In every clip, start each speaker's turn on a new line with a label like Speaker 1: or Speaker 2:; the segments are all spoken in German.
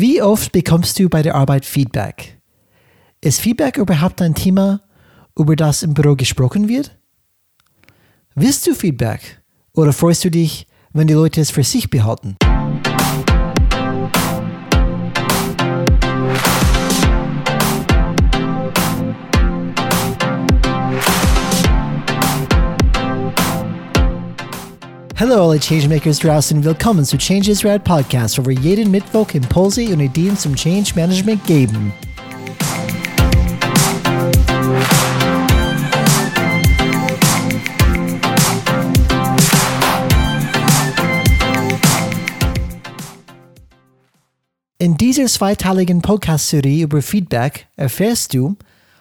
Speaker 1: Wie oft bekommst du bei der Arbeit Feedback? Ist Feedback überhaupt ein Thema, über das im Büro gesprochen wird? Willst du Feedback oder freust du dich, wenn die Leute es für sich behalten? Hallo alle Changemakers draußen, willkommen zu Change is Podcast, wo wir jeden Mittwoch Impulse und Ideen zum Change Management geben. In dieser zweiteiligen Podcast-Serie über Feedback erfährst du,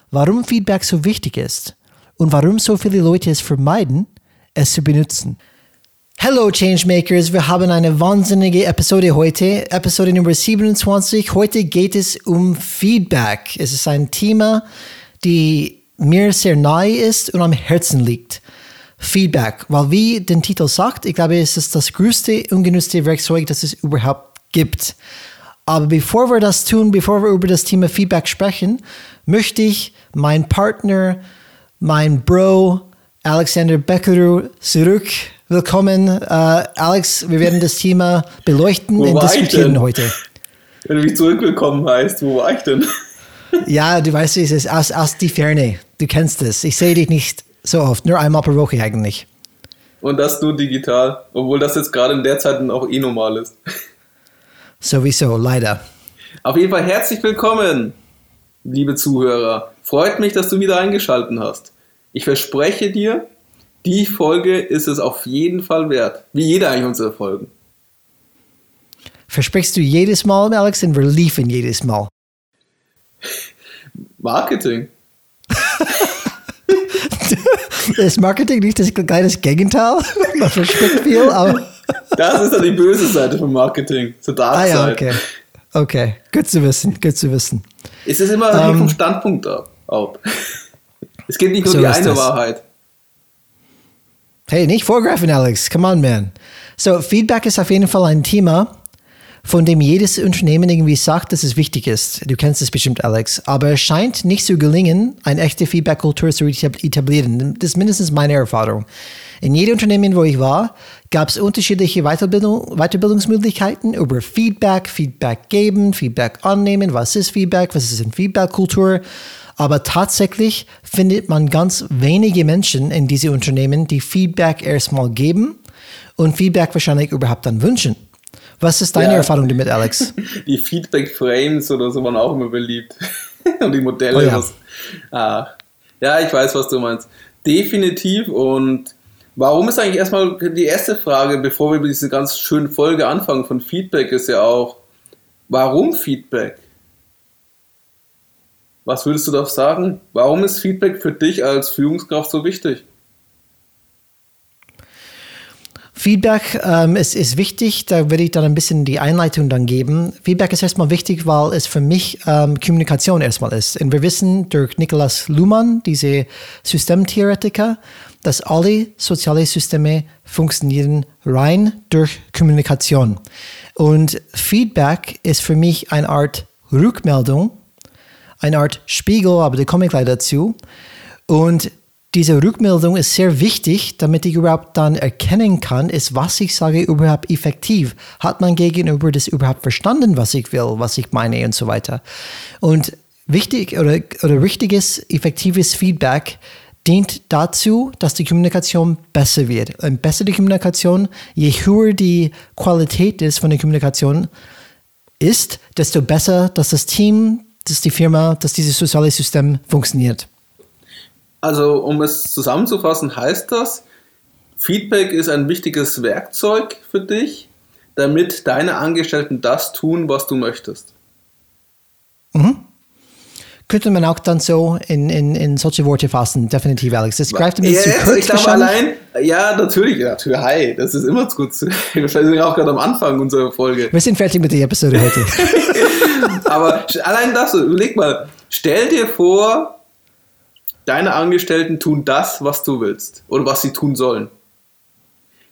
Speaker 1: warum Feedback so wichtig ist und warum so viele Leute es vermeiden, es zu benutzen. Hallo Changemakers, wir haben eine wahnsinnige Episode heute, Episode Nummer 27. Heute geht es um Feedback. Es ist ein Thema, die mir sehr nahe ist und am Herzen liegt. Feedback, weil wie der Titel sagt, ich glaube, es ist das größte ungenutzte Werkzeug, das es überhaupt gibt. Aber bevor wir das tun, bevor wir über das Thema Feedback sprechen, möchte ich meinen Partner, mein Bro, Alexander Beckeru, zurück willkommen. Uh, Alex, wir werden das Thema beleuchten und diskutieren heute.
Speaker 2: Wenn du mich zurückgekommen heißt, wo war ich denn?
Speaker 1: ja, du weißt, es ist aus, aus die Ferne. Du kennst es. Ich sehe dich nicht so oft, nur einmal pro Woche eigentlich.
Speaker 2: Und das nur digital, obwohl das jetzt gerade in der Zeit auch eh normal ist.
Speaker 1: Sowieso, leider.
Speaker 2: Auf jeden Fall herzlich willkommen, liebe Zuhörer. Freut mich, dass du wieder eingeschaltet hast. Ich verspreche dir, die Folge ist es auf jeden Fall wert. Wie jede eigentlich unserer Folgen.
Speaker 1: Versprichst du jedes Mal, Alex, und wir liefern jedes Mal?
Speaker 2: Marketing.
Speaker 1: ist Marketing nicht das kleine Gegenteil? Man verspricht viel, aber.
Speaker 2: das ist dann die böse Seite vom Marketing. Zur Dark ah, ja,
Speaker 1: okay. Okay, gut zu wissen, gut zu wissen.
Speaker 2: Es ist immer um, ähm, vom Standpunkt ab. Es geht nicht nur so die eine das. Wahrheit.
Speaker 1: Hey, nicht vorgreifen, Alex. Come on, man. So, Feedback ist auf jeden Fall ein Thema, von dem jedes Unternehmen irgendwie sagt, dass es wichtig ist. Du kennst es bestimmt, Alex. Aber es scheint nicht zu gelingen, eine echte Feedback-Kultur zu etablieren. Das ist mindestens meine Erfahrung. In jedem Unternehmen, wo ich war, gab es unterschiedliche Weiterbildung, Weiterbildungsmöglichkeiten über Feedback, Feedback geben, Feedback annehmen, was ist Feedback, was ist eine Feedback-Kultur. Aber tatsächlich findet man ganz wenige Menschen in diese Unternehmen, die Feedback erstmal geben und Feedback wahrscheinlich überhaupt dann wünschen. Was ist deine ja, Erfahrung damit, Alex?
Speaker 2: Die Feedback-Frames oder so waren auch immer beliebt. und die Modelle. Oh ja. Was, ah, ja, ich weiß, was du meinst. Definitiv. Und warum ist eigentlich erstmal die erste Frage, bevor wir mit dieser ganz schönen Folge anfangen von Feedback, ist ja auch, warum Feedback? Was würdest du da sagen? Warum ist Feedback für dich als Führungskraft so wichtig?
Speaker 1: Feedback ähm, ist, ist wichtig, da würde ich dann ein bisschen die Einleitung dann geben. Feedback ist erstmal wichtig, weil es für mich ähm, Kommunikation erstmal ist. Und wir wissen durch Nikolaus Luhmann, diese Systemtheoretiker, dass alle soziale Systeme funktionieren rein durch Kommunikation. Und Feedback ist für mich eine Art Rückmeldung eine Art Spiegel, aber da komme ich gleich dazu. Und diese Rückmeldung ist sehr wichtig, damit ich überhaupt dann erkennen kann, ist, was ich sage, überhaupt effektiv. Hat mein Gegenüber das überhaupt verstanden, was ich will, was ich meine und so weiter. Und wichtig oder, oder richtiges, effektives Feedback dient dazu, dass die Kommunikation besser wird. Und bessere Kommunikation, je höher die Qualität ist von der Kommunikation ist, desto besser, dass das Team dass die Firma, dass dieses soziale System funktioniert?
Speaker 2: Also, um es zusammenzufassen, heißt das, Feedback ist ein wichtiges Werkzeug für dich, damit deine Angestellten das tun, was du möchtest.
Speaker 1: Mhm. Könnte man auch dann so in, in, in solche Worte fassen, definitiv, Alex. Das greift ein bisschen
Speaker 2: ja, zu kurz. Ich glaube allein, ja, natürlich, natürlich, hi, das ist immer zu kurz. Wir sind auch gerade am Anfang unserer Folge.
Speaker 1: Wir sind fertig mit der Episode heute.
Speaker 2: Aber allein das, überleg mal, stell dir vor, deine Angestellten tun das, was du willst oder was sie tun sollen.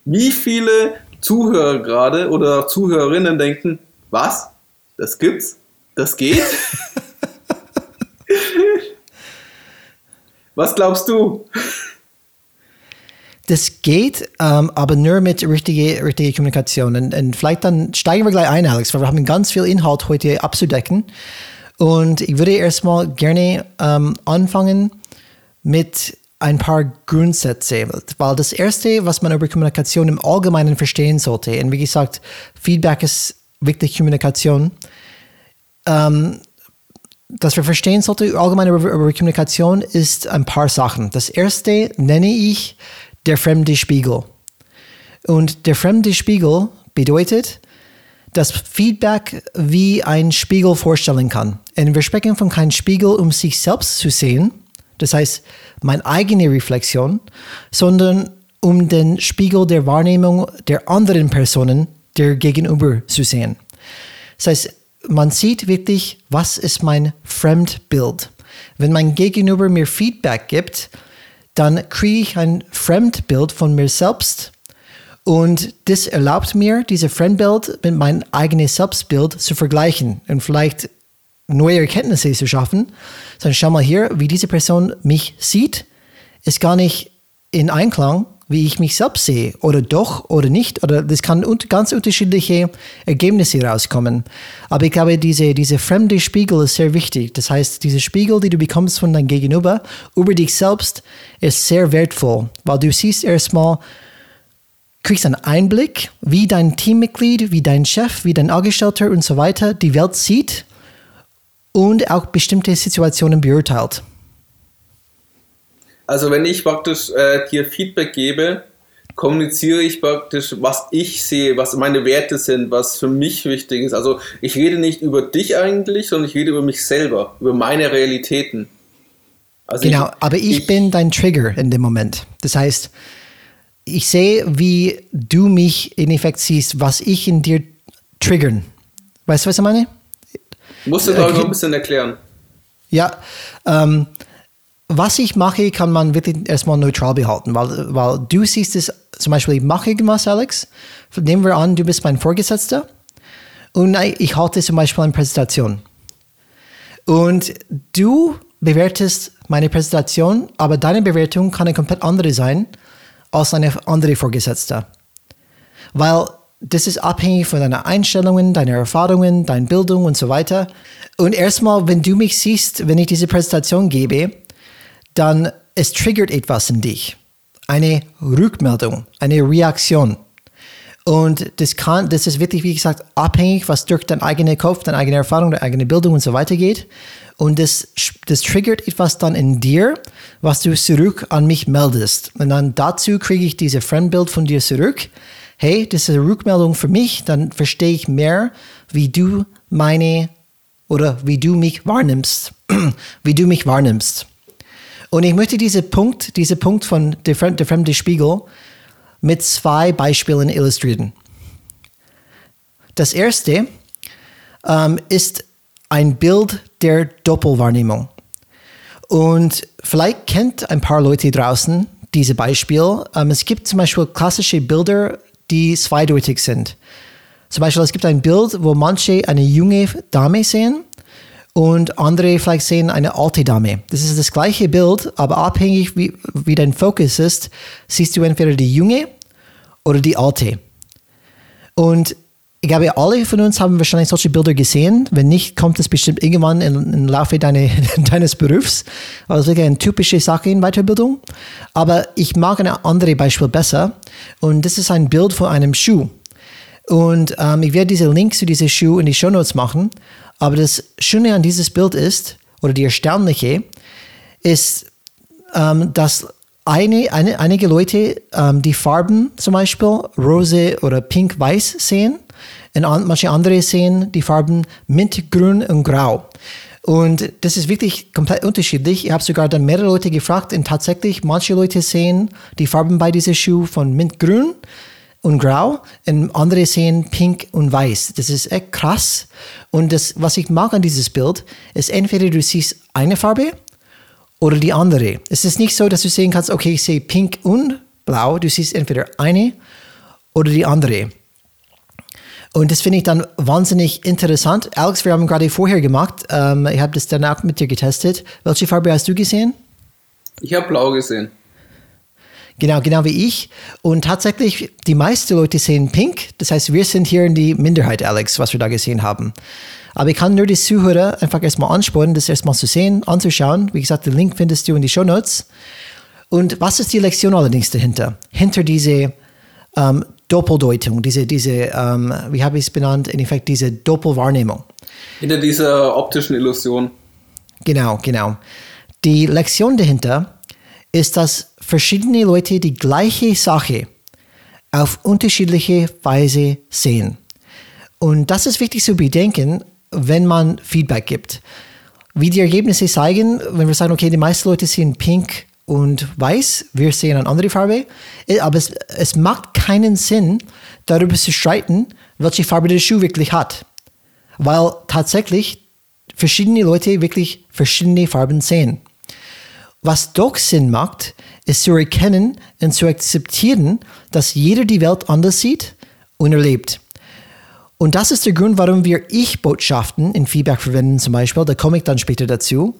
Speaker 2: Wie viele Zuhörer gerade oder Zuhörerinnen denken, was? Das gibt's. Das geht. Was glaubst du?
Speaker 1: Das geht, ähm, aber nur mit richtiger richtige Kommunikation. Und, und, vielleicht dann steigen wir gleich ein, Alex, weil wir haben ganz viel Inhalt heute abzudecken. Und ich würde erstmal gerne ähm, anfangen mit ein paar Grundsätze, weil das Erste, was man über Kommunikation im Allgemeinen verstehen sollte, und wie gesagt, Feedback ist wirklich Kommunikation, ähm, dass wir verstehen sollten allgemein über, über Kommunikation ist ein paar Sachen. Das Erste nenne ich der fremde Spiegel. Und der fremde Spiegel bedeutet, dass Feedback wie ein Spiegel vorstellen kann. Und wir sprechen von keinem Spiegel, um sich selbst zu sehen, das heißt meine eigene Reflexion, sondern um den Spiegel der Wahrnehmung der anderen Personen, der Gegenüber zu sehen. Das heißt, man sieht wirklich, was ist mein Fremdbild. Wenn mein Gegenüber mir Feedback gibt, dann kriege ich ein Fremdbild von mir selbst und das erlaubt mir, dieses Fremdbild mit meinem eigenen Selbstbild zu vergleichen und vielleicht neue Erkenntnisse zu schaffen. Sondern schau mal hier, wie diese Person mich sieht, ist gar nicht in Einklang wie ich mich selbst sehe oder doch oder nicht oder das kann ganz unterschiedliche Ergebnisse rauskommen. Aber ich glaube, diese, diese fremde Spiegel ist sehr wichtig. Das heißt, diese Spiegel, die du bekommst von deinem Gegenüber über dich selbst, ist sehr wertvoll, weil du siehst erstmal, kriegst einen Einblick, wie dein Teammitglied, wie dein Chef, wie dein Angestellter und so weiter die Welt sieht und auch bestimmte Situationen beurteilt.
Speaker 2: Also wenn ich praktisch äh, dir Feedback gebe, kommuniziere ich praktisch, was ich sehe, was meine Werte sind, was für mich wichtig ist. Also ich rede nicht über dich eigentlich, sondern ich rede über mich selber, über meine Realitäten.
Speaker 1: Also genau, ich, aber ich, ich bin dein Trigger in dem Moment. Das heißt, ich sehe, wie du mich in Effekt siehst, was ich in dir triggern. Weißt du, was ich meine?
Speaker 2: Musst du, glaube ich, noch ein bisschen erklären.
Speaker 1: Ja, ähm, was ich mache, kann man wirklich erstmal neutral behalten, weil, weil du siehst es, zum Beispiel, ich mache irgendwas, Alex. Nehmen wir an, du bist mein Vorgesetzter und ich halte zum Beispiel eine Präsentation. Und du bewertest meine Präsentation, aber deine Bewertung kann eine komplett andere sein als eine andere Vorgesetzte. Weil das ist abhängig von deinen Einstellungen, deinen Erfahrungen, deiner Bildung und so weiter. Und erstmal, wenn du mich siehst, wenn ich diese Präsentation gebe, dann es triggert etwas in dich. Eine Rückmeldung, eine Reaktion. Und das kann, das ist wirklich, wie gesagt, abhängig, was durch dein eigener Kopf, deine eigene Erfahrung, deine eigene Bildung und so weiter geht. Und das, das triggert etwas dann in dir, was du zurück an mich meldest. Und dann dazu kriege ich diese Fremdbild von dir zurück. Hey, das ist eine Rückmeldung für mich, dann verstehe ich mehr, wie du meine oder wie du mich wahrnimmst. wie du mich wahrnimmst. Und ich möchte diesen Punkt, diesen Punkt von der, Fremde, der fremde Spiegel mit zwei Beispielen illustrieren. Das erste ähm, ist ein Bild der Doppelwahrnehmung. Und vielleicht kennt ein paar Leute draußen diese Beispiel. Ähm, es gibt zum Beispiel klassische Bilder, die zweideutig sind. Zum Beispiel, es gibt ein Bild, wo manche eine junge Dame sehen und andere vielleicht sehen eine alte Dame. Das ist das gleiche Bild, aber abhängig wie, wie dein Fokus ist, siehst du entweder die junge oder die alte. Und ich glaube, alle von uns haben wahrscheinlich solche Bilder gesehen. Wenn nicht, kommt es bestimmt irgendwann im Laufe deine, deines Berufs. Also wirklich eine typische Sache in Weiterbildung. Aber ich mag ein anderes Beispiel besser. Und das ist ein Bild von einem Schuh. Und ähm, ich werde diese Links zu diesem Schuh in die Show Notes machen. Aber das Schöne an dieses Bild ist, oder die Erstaunliche, ist, ähm, dass eine, eine, einige Leute ähm, die Farben zum Beispiel rose oder pink-weiß sehen und manche andere sehen die Farben mintgrün und grau. Und das ist wirklich komplett unterschiedlich. Ich habe sogar dann mehrere Leute gefragt und tatsächlich manche Leute sehen die Farben bei diesem Schuh von mintgrün und grau und andere sehen pink und weiß. Das ist echt krass. Und das, was ich mag an dieses Bild, ist entweder du siehst eine Farbe oder die andere. Es ist nicht so, dass du sehen kannst, okay, ich sehe pink und blau. Du siehst entweder eine oder die andere. Und das finde ich dann wahnsinnig interessant. Alex, wir haben gerade vorher gemacht, ähm, ich habe das dann auch mit dir getestet. Welche Farbe hast du gesehen?
Speaker 2: Ich habe blau gesehen.
Speaker 1: Genau, genau wie ich. Und tatsächlich, die meisten Leute sehen pink. Das heißt, wir sind hier in die Minderheit, Alex, was wir da gesehen haben. Aber ich kann nur die Zuhörer einfach erstmal anspornen, das erstmal zu sehen, anzuschauen. Wie gesagt, den Link findest du in die Show Notes. Und was ist die Lektion allerdings dahinter? Hinter diese ähm, Doppeldeutung, diese, diese ähm, wie habe ich es benannt, in Effekt diese Doppelwahrnehmung.
Speaker 2: Hinter dieser optischen Illusion.
Speaker 1: Genau, genau. Die Lektion dahinter ist, dass verschiedene Leute die gleiche Sache auf unterschiedliche Weise sehen. Und das ist wichtig zu bedenken, wenn man Feedback gibt. Wie die Ergebnisse zeigen, wenn wir sagen, okay, die meisten Leute sehen pink und weiß, wir sehen eine andere Farbe, äh, aber es, es macht keinen Sinn, darüber zu streiten, welche Farbe der Schuh wirklich hat. Weil tatsächlich verschiedene Leute wirklich verschiedene Farben sehen. Was doch Sinn macht, ist zu erkennen und zu akzeptieren, dass jeder die Welt anders sieht und erlebt. Und das ist der Grund, warum wir Ich-Botschaften in Feedback verwenden, zum Beispiel. Da komme ich dann später dazu.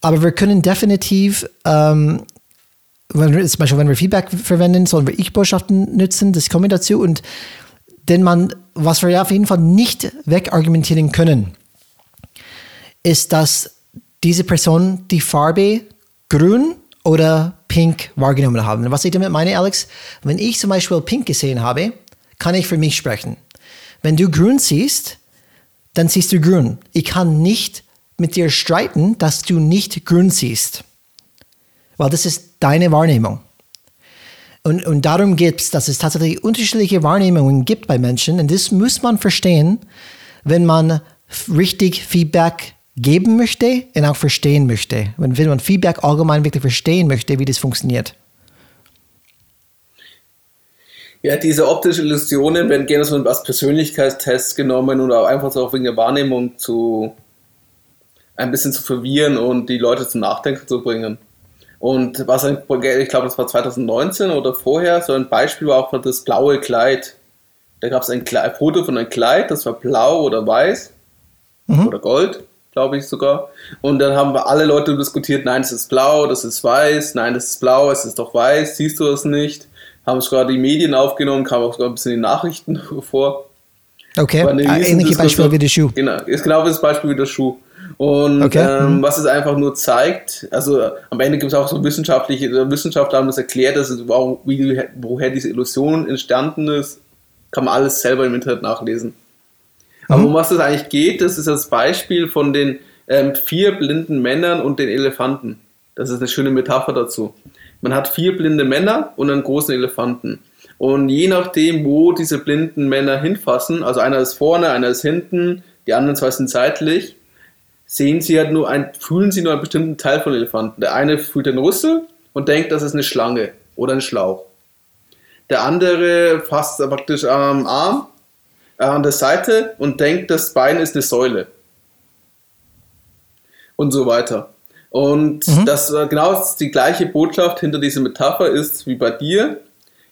Speaker 1: Aber wir können definitiv, ähm, wenn wir, zum Beispiel, wenn wir Feedback verwenden, sollen wir Ich-Botschaften nutzen. Das komme ich dazu. Und denn man, was wir ja auf jeden Fall nicht wegargumentieren können, ist, dass diese Person die Farbe grün oder pink wahrgenommen haben. Was ich damit meine, Alex, wenn ich zum Beispiel pink gesehen habe, kann ich für mich sprechen. Wenn du grün siehst, dann siehst du grün. Ich kann nicht mit dir streiten, dass du nicht grün siehst. Weil das ist deine Wahrnehmung. Und, und darum geht es, dass es tatsächlich unterschiedliche Wahrnehmungen gibt bei Menschen. Und das muss man verstehen, wenn man richtig Feedback geben möchte und auch verstehen möchte. Wenn, wenn man Feedback allgemein wirklich verstehen möchte, wie das funktioniert.
Speaker 2: Ja, diese optischen Illusionen werden gerne so als Persönlichkeitstest genommen oder einfach so wegen der Wahrnehmung zu ein bisschen zu verwirren und die Leute zum Nachdenken zu bringen. Und was ein, ich glaube, das war 2019 oder vorher, so ein Beispiel war auch das blaue Kleid. Da gab es ein, ein, Foto von einem Kleid, das war blau oder weiß mhm. oder gold glaube ich sogar. Und dann haben wir alle Leute diskutiert, nein, es ist blau, das ist weiß, nein, das ist blau, es ist doch weiß, siehst du es nicht? Haben sogar die Medien aufgenommen, kam auch sogar ein bisschen in den Nachrichten vor.
Speaker 1: Okay, ähnliche Beispiel wie der Schuh.
Speaker 2: Genau, ist genau das Beispiel wie der Schuh. Und okay. ähm, mhm. was es einfach nur zeigt, also am Ende gibt es auch so wissenschaftliche, Wissenschaftler haben das erklärt, dass es, wie, woher diese Illusion entstanden ist, kann man alles selber im Internet nachlesen. Aber mhm. um was es eigentlich geht, das ist das Beispiel von den ähm, vier blinden Männern und den Elefanten. Das ist eine schöne Metapher dazu. Man hat vier blinde Männer und einen großen Elefanten. Und je nachdem, wo diese blinden Männer hinfassen, also einer ist vorne, einer ist hinten, die anderen zwei sind seitlich, sehen sie halt nur ein, fühlen sie nur einen bestimmten Teil von Elefanten. Der eine fühlt den Rüssel und denkt, das ist eine Schlange oder ein Schlauch. Der andere fasst praktisch am Arm an der Seite und denkt, das Bein ist eine Säule. Und so weiter. Und mhm. das äh, genau die gleiche Botschaft hinter dieser Metapher ist wie bei dir.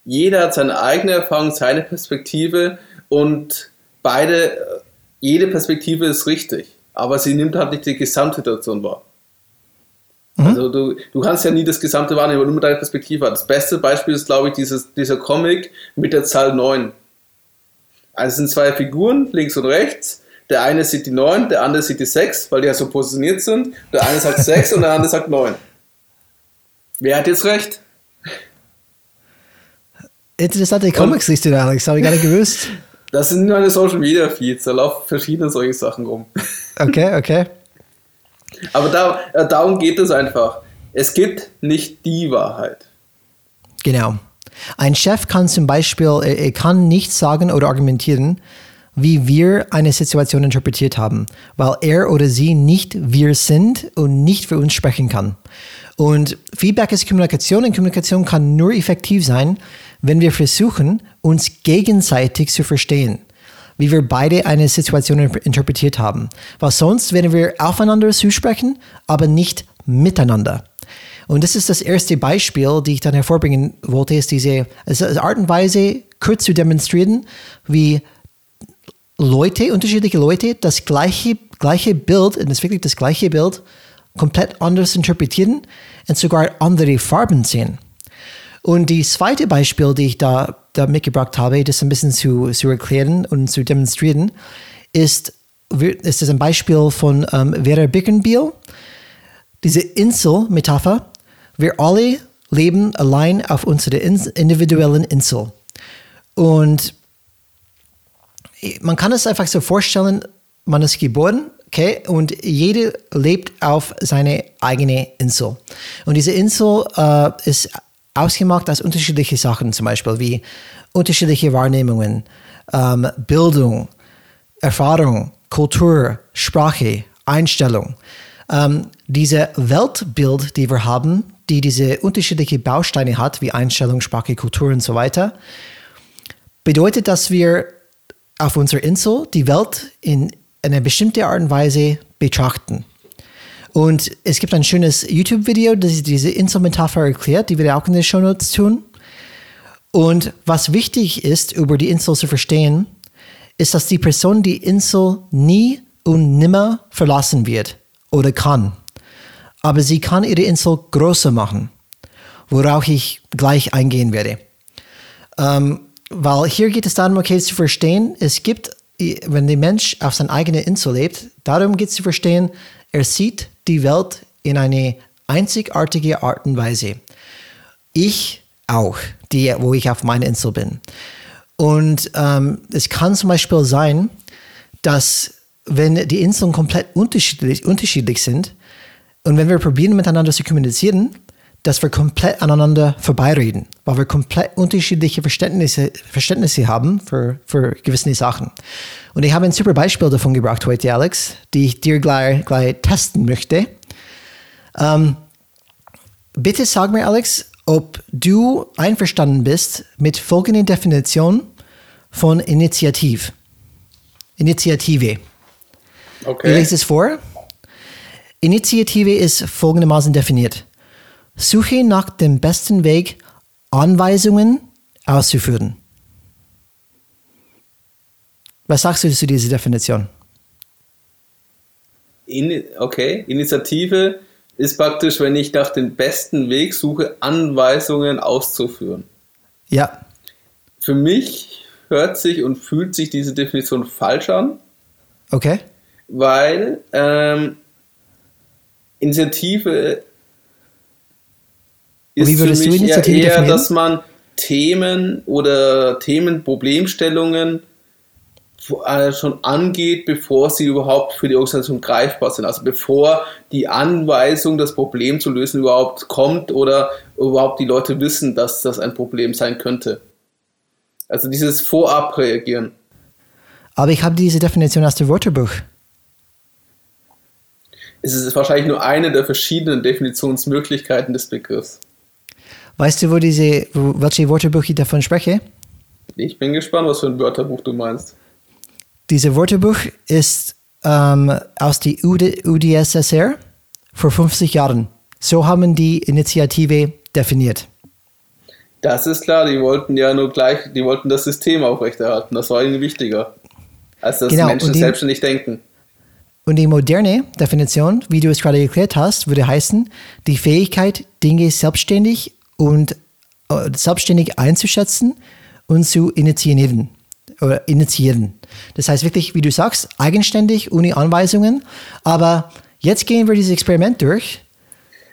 Speaker 2: Jeder hat seine eigene Erfahrung, seine Perspektive und beide, äh, jede Perspektive ist richtig, aber sie nimmt halt nicht die Gesamtsituation wahr. Mhm. Also du, du kannst ja nie das Gesamte wahrnehmen, du nur deine Perspektive hast. Das beste Beispiel ist, glaube ich, dieses, dieser Comic mit der Zahl 9. Also es sind zwei Figuren, links und rechts. Der eine sieht die 9, der andere sieht die 6, weil die ja so positioniert sind. Der eine sagt 6 und der andere sagt 9. Wer hat jetzt recht?
Speaker 1: Interessante Comics liest du da, Alex, habe ich gar nicht gewusst.
Speaker 2: Das sind meine Social Media Feeds, da laufen verschiedene solche Sachen rum.
Speaker 1: Okay, okay.
Speaker 2: Aber da, äh, darum geht es einfach. Es gibt nicht die Wahrheit.
Speaker 1: Genau. Ein Chef kann zum Beispiel, er kann nicht sagen oder argumentieren, wie wir eine Situation interpretiert haben, weil er oder sie nicht wir sind und nicht für uns sprechen kann. Und Feedback ist Kommunikation und Kommunikation kann nur effektiv sein, wenn wir versuchen, uns gegenseitig zu verstehen, wie wir beide eine Situation interpretiert haben. Weil sonst werden wir aufeinander zusprechen, aber nicht miteinander. Und das ist das erste Beispiel, die ich dann hervorbringen wollte, ist diese Art und Weise, kurz zu demonstrieren, wie Leute, unterschiedliche Leute, das gleiche, gleiche Bild, und das ist wirklich das gleiche Bild, komplett anders interpretieren und sogar andere Farben sehen. Und die zweite Beispiel, die ich da, da mitgebracht habe, das ein bisschen zu, zu erklären und zu demonstrieren, ist, ist das ein Beispiel von ähm, Vera Birkenbiel. Diese Insel-Metapher. Wir alle leben allein auf unserer individuellen Insel. Und man kann es einfach so vorstellen, man ist geboren, okay, und jeder lebt auf seine eigene Insel. Und diese Insel äh, ist ausgemacht aus unterschiedlichen Sachen, zum Beispiel wie unterschiedliche Wahrnehmungen, ähm, Bildung, Erfahrung, Kultur, Sprache, Einstellung. Ähm, diese Weltbild, die wir haben, die diese unterschiedlichen Bausteine hat, wie Einstellung, Sprache, Kultur und so weiter, bedeutet, dass wir auf unserer Insel die Welt in einer bestimmten Art und Weise betrachten. Und es gibt ein schönes YouTube-Video, das diese Inselmetapher erklärt, die wir auch in den Show Notes tun. Und was wichtig ist, über die Insel zu verstehen, ist, dass die Person die Insel nie und nimmer verlassen wird oder kann. Aber sie kann ihre Insel größer machen, worauf ich gleich eingehen werde. Ähm, weil hier geht es darum, okay, zu verstehen, es gibt, wenn der Mensch auf seiner eigenen Insel lebt, darum geht es zu verstehen, er sieht die Welt in eine einzigartige Art und Weise. Ich auch, die, wo ich auf meiner Insel bin. Und ähm, es kann zum Beispiel sein, dass wenn die Inseln komplett unterschiedlich, unterschiedlich sind und wenn wir probieren miteinander zu kommunizieren, dass wir komplett aneinander vorbeireden, weil wir komplett unterschiedliche Verständnisse, Verständnisse haben für, für gewisse Sachen. Und ich habe ein super Beispiel davon gebracht heute, Alex, die ich dir gleich, gleich testen möchte. Ähm, bitte sag mir, Alex, ob du einverstanden bist mit folgender Definition von Initiativ. Initiative. Okay. Ich lese es vor. Initiative ist folgendermaßen definiert. Suche nach dem besten Weg, Anweisungen auszuführen. Was sagst du zu dieser Definition?
Speaker 2: In, okay, Initiative ist praktisch, wenn ich nach dem besten Weg suche, Anweisungen auszuführen.
Speaker 1: Ja.
Speaker 2: Für mich hört sich und fühlt sich diese Definition falsch an.
Speaker 1: Okay.
Speaker 2: Weil ähm, Initiative ist Wie würdest für mich du Initiative eher, definieren? dass man Themen oder Themenproblemstellungen äh, schon angeht, bevor sie überhaupt für die Organisation greifbar sind. Also bevor die Anweisung, das Problem zu lösen, überhaupt kommt oder überhaupt die Leute wissen, dass das ein Problem sein könnte. Also dieses Vorab-Reagieren.
Speaker 1: Aber ich habe diese Definition aus dem Wörterbuch.
Speaker 2: Es ist wahrscheinlich nur eine der verschiedenen Definitionsmöglichkeiten des Begriffs.
Speaker 1: Weißt du, wo diese, wo, welche Wörterbuch ich davon spreche?
Speaker 2: Ich bin gespannt, was für ein Wörterbuch du meinst.
Speaker 1: Dieses Wörterbuch ist ähm, aus der UD, UdSSR vor 50 Jahren. So haben die Initiative definiert.
Speaker 2: Das ist klar, die wollten ja nur gleich, die wollten das System aufrechterhalten. Das war ihnen wichtiger, als dass genau, Menschen die, selbstständig denken.
Speaker 1: Und die moderne Definition, wie du es gerade erklärt hast, würde heißen, die Fähigkeit, Dinge selbstständig und äh, selbstständig einzuschätzen und zu initiieren. Oder initiieren. Das heißt wirklich, wie du sagst, eigenständig, ohne Anweisungen. Aber jetzt gehen wir dieses Experiment durch.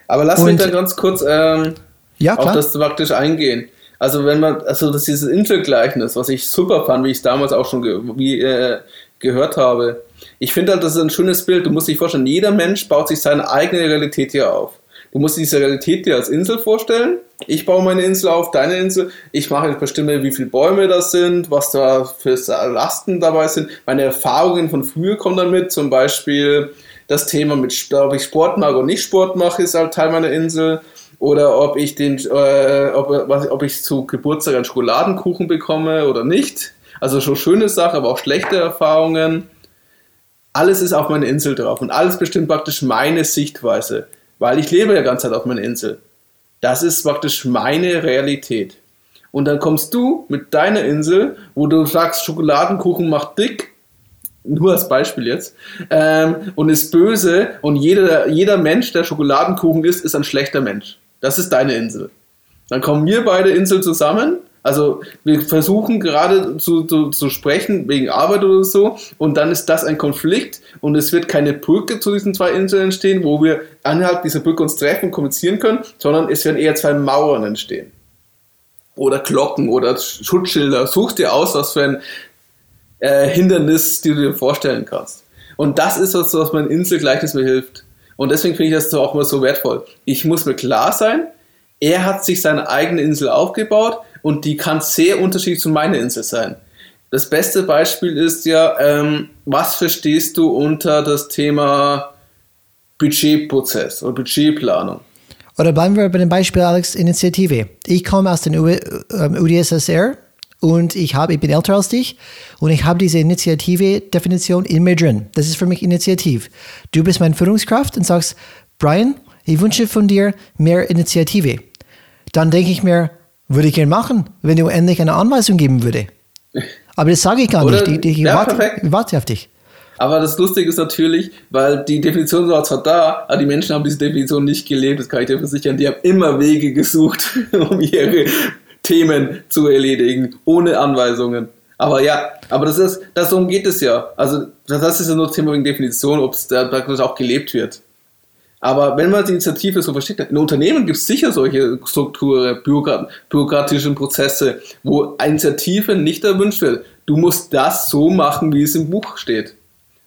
Speaker 2: Aber lass mich da ganz kurz ähm, ja, auf das praktisch eingehen. Also wenn man, also das ist dieses Intel-Gleichnis, was ich super fand, wie ich es damals auch schon ge wie, äh, gehört habe. Ich finde halt, das ist ein schönes Bild. Du musst dich vorstellen, jeder Mensch baut sich seine eigene Realität hier auf. Du musst diese Realität dir als Insel vorstellen. Ich baue meine Insel auf, deine Insel. Ich mache, bestimme, wie viele Bäume das sind, was da für Lasten dabei sind. Meine Erfahrungen von früher kommen damit. Zum Beispiel das Thema mit, ob ich Sport mache oder nicht Sport mache, ist halt Teil meiner Insel. Oder ob ich den, äh, ob, ob ich zu Geburtstag einen Schokoladenkuchen bekomme oder nicht. Also schon schöne Sachen, aber auch schlechte Erfahrungen. Alles ist auf meiner Insel drauf und alles bestimmt praktisch meine Sichtweise weil ich lebe ja ganze Zeit auf meiner Insel. Das ist praktisch meine Realität. Und dann kommst du mit deiner Insel, wo du sagst, Schokoladenkuchen macht dick nur als Beispiel jetzt, ähm, und ist böse und jeder, jeder Mensch, der Schokoladenkuchen isst, ist ein schlechter Mensch. Das ist deine Insel. Dann kommen wir beide Insel zusammen. Also wir versuchen gerade zu, zu, zu sprechen wegen Arbeit oder so und dann ist das ein Konflikt und es wird keine Brücke zu diesen zwei Inseln entstehen, wo wir innerhalb dieser Brücke uns treffen und kommunizieren können, sondern es werden eher zwei Mauern entstehen. Oder Glocken oder Schutzschilder. Such dir aus, was für ein äh, Hindernis die du dir vorstellen kannst. Und das ist was, was mein Inselgleichnis mir hilft. Und deswegen finde ich das auch immer so wertvoll. Ich muss mir klar sein, er hat sich seine eigene Insel aufgebaut und die kann sehr unterschiedlich zu meiner Insel sein. Das beste Beispiel ist ja, ähm, was verstehst du unter das Thema Budgetprozess oder Budgetplanung?
Speaker 1: Oder bleiben wir bei dem Beispiel Alex Initiative. Ich komme aus den UdSSR und ich, habe, ich bin älter als dich und ich habe diese Initiative-Definition in mir drin. Das ist für mich Initiativ. Du bist meine Führungskraft und sagst, Brian, ich wünsche von dir mehr Initiative. Dann denke ich mir, würde ich gerne machen, wenn du endlich eine Anweisung geben würde. Aber das sage ich gar Oder, nicht. Ich, ich, ja, warte, ich warte auf dich.
Speaker 2: Aber das Lustige ist natürlich, weil die Definition war zwar da, aber die Menschen haben diese Definition nicht gelebt, das kann ich dir versichern. Die haben immer Wege gesucht, um ihre Themen zu erledigen, ohne Anweisungen. Aber ja, aber das ist, darum geht es ja. Also, das ist ja nur Thema wegen Definition, ob es da praktisch auch gelebt wird. Aber wenn man die Initiative so versteht, in Unternehmen gibt es sicher solche Strukturen, bürokratischen Prozesse, wo Initiative nicht erwünscht wird. Du musst das so machen, wie es im Buch steht.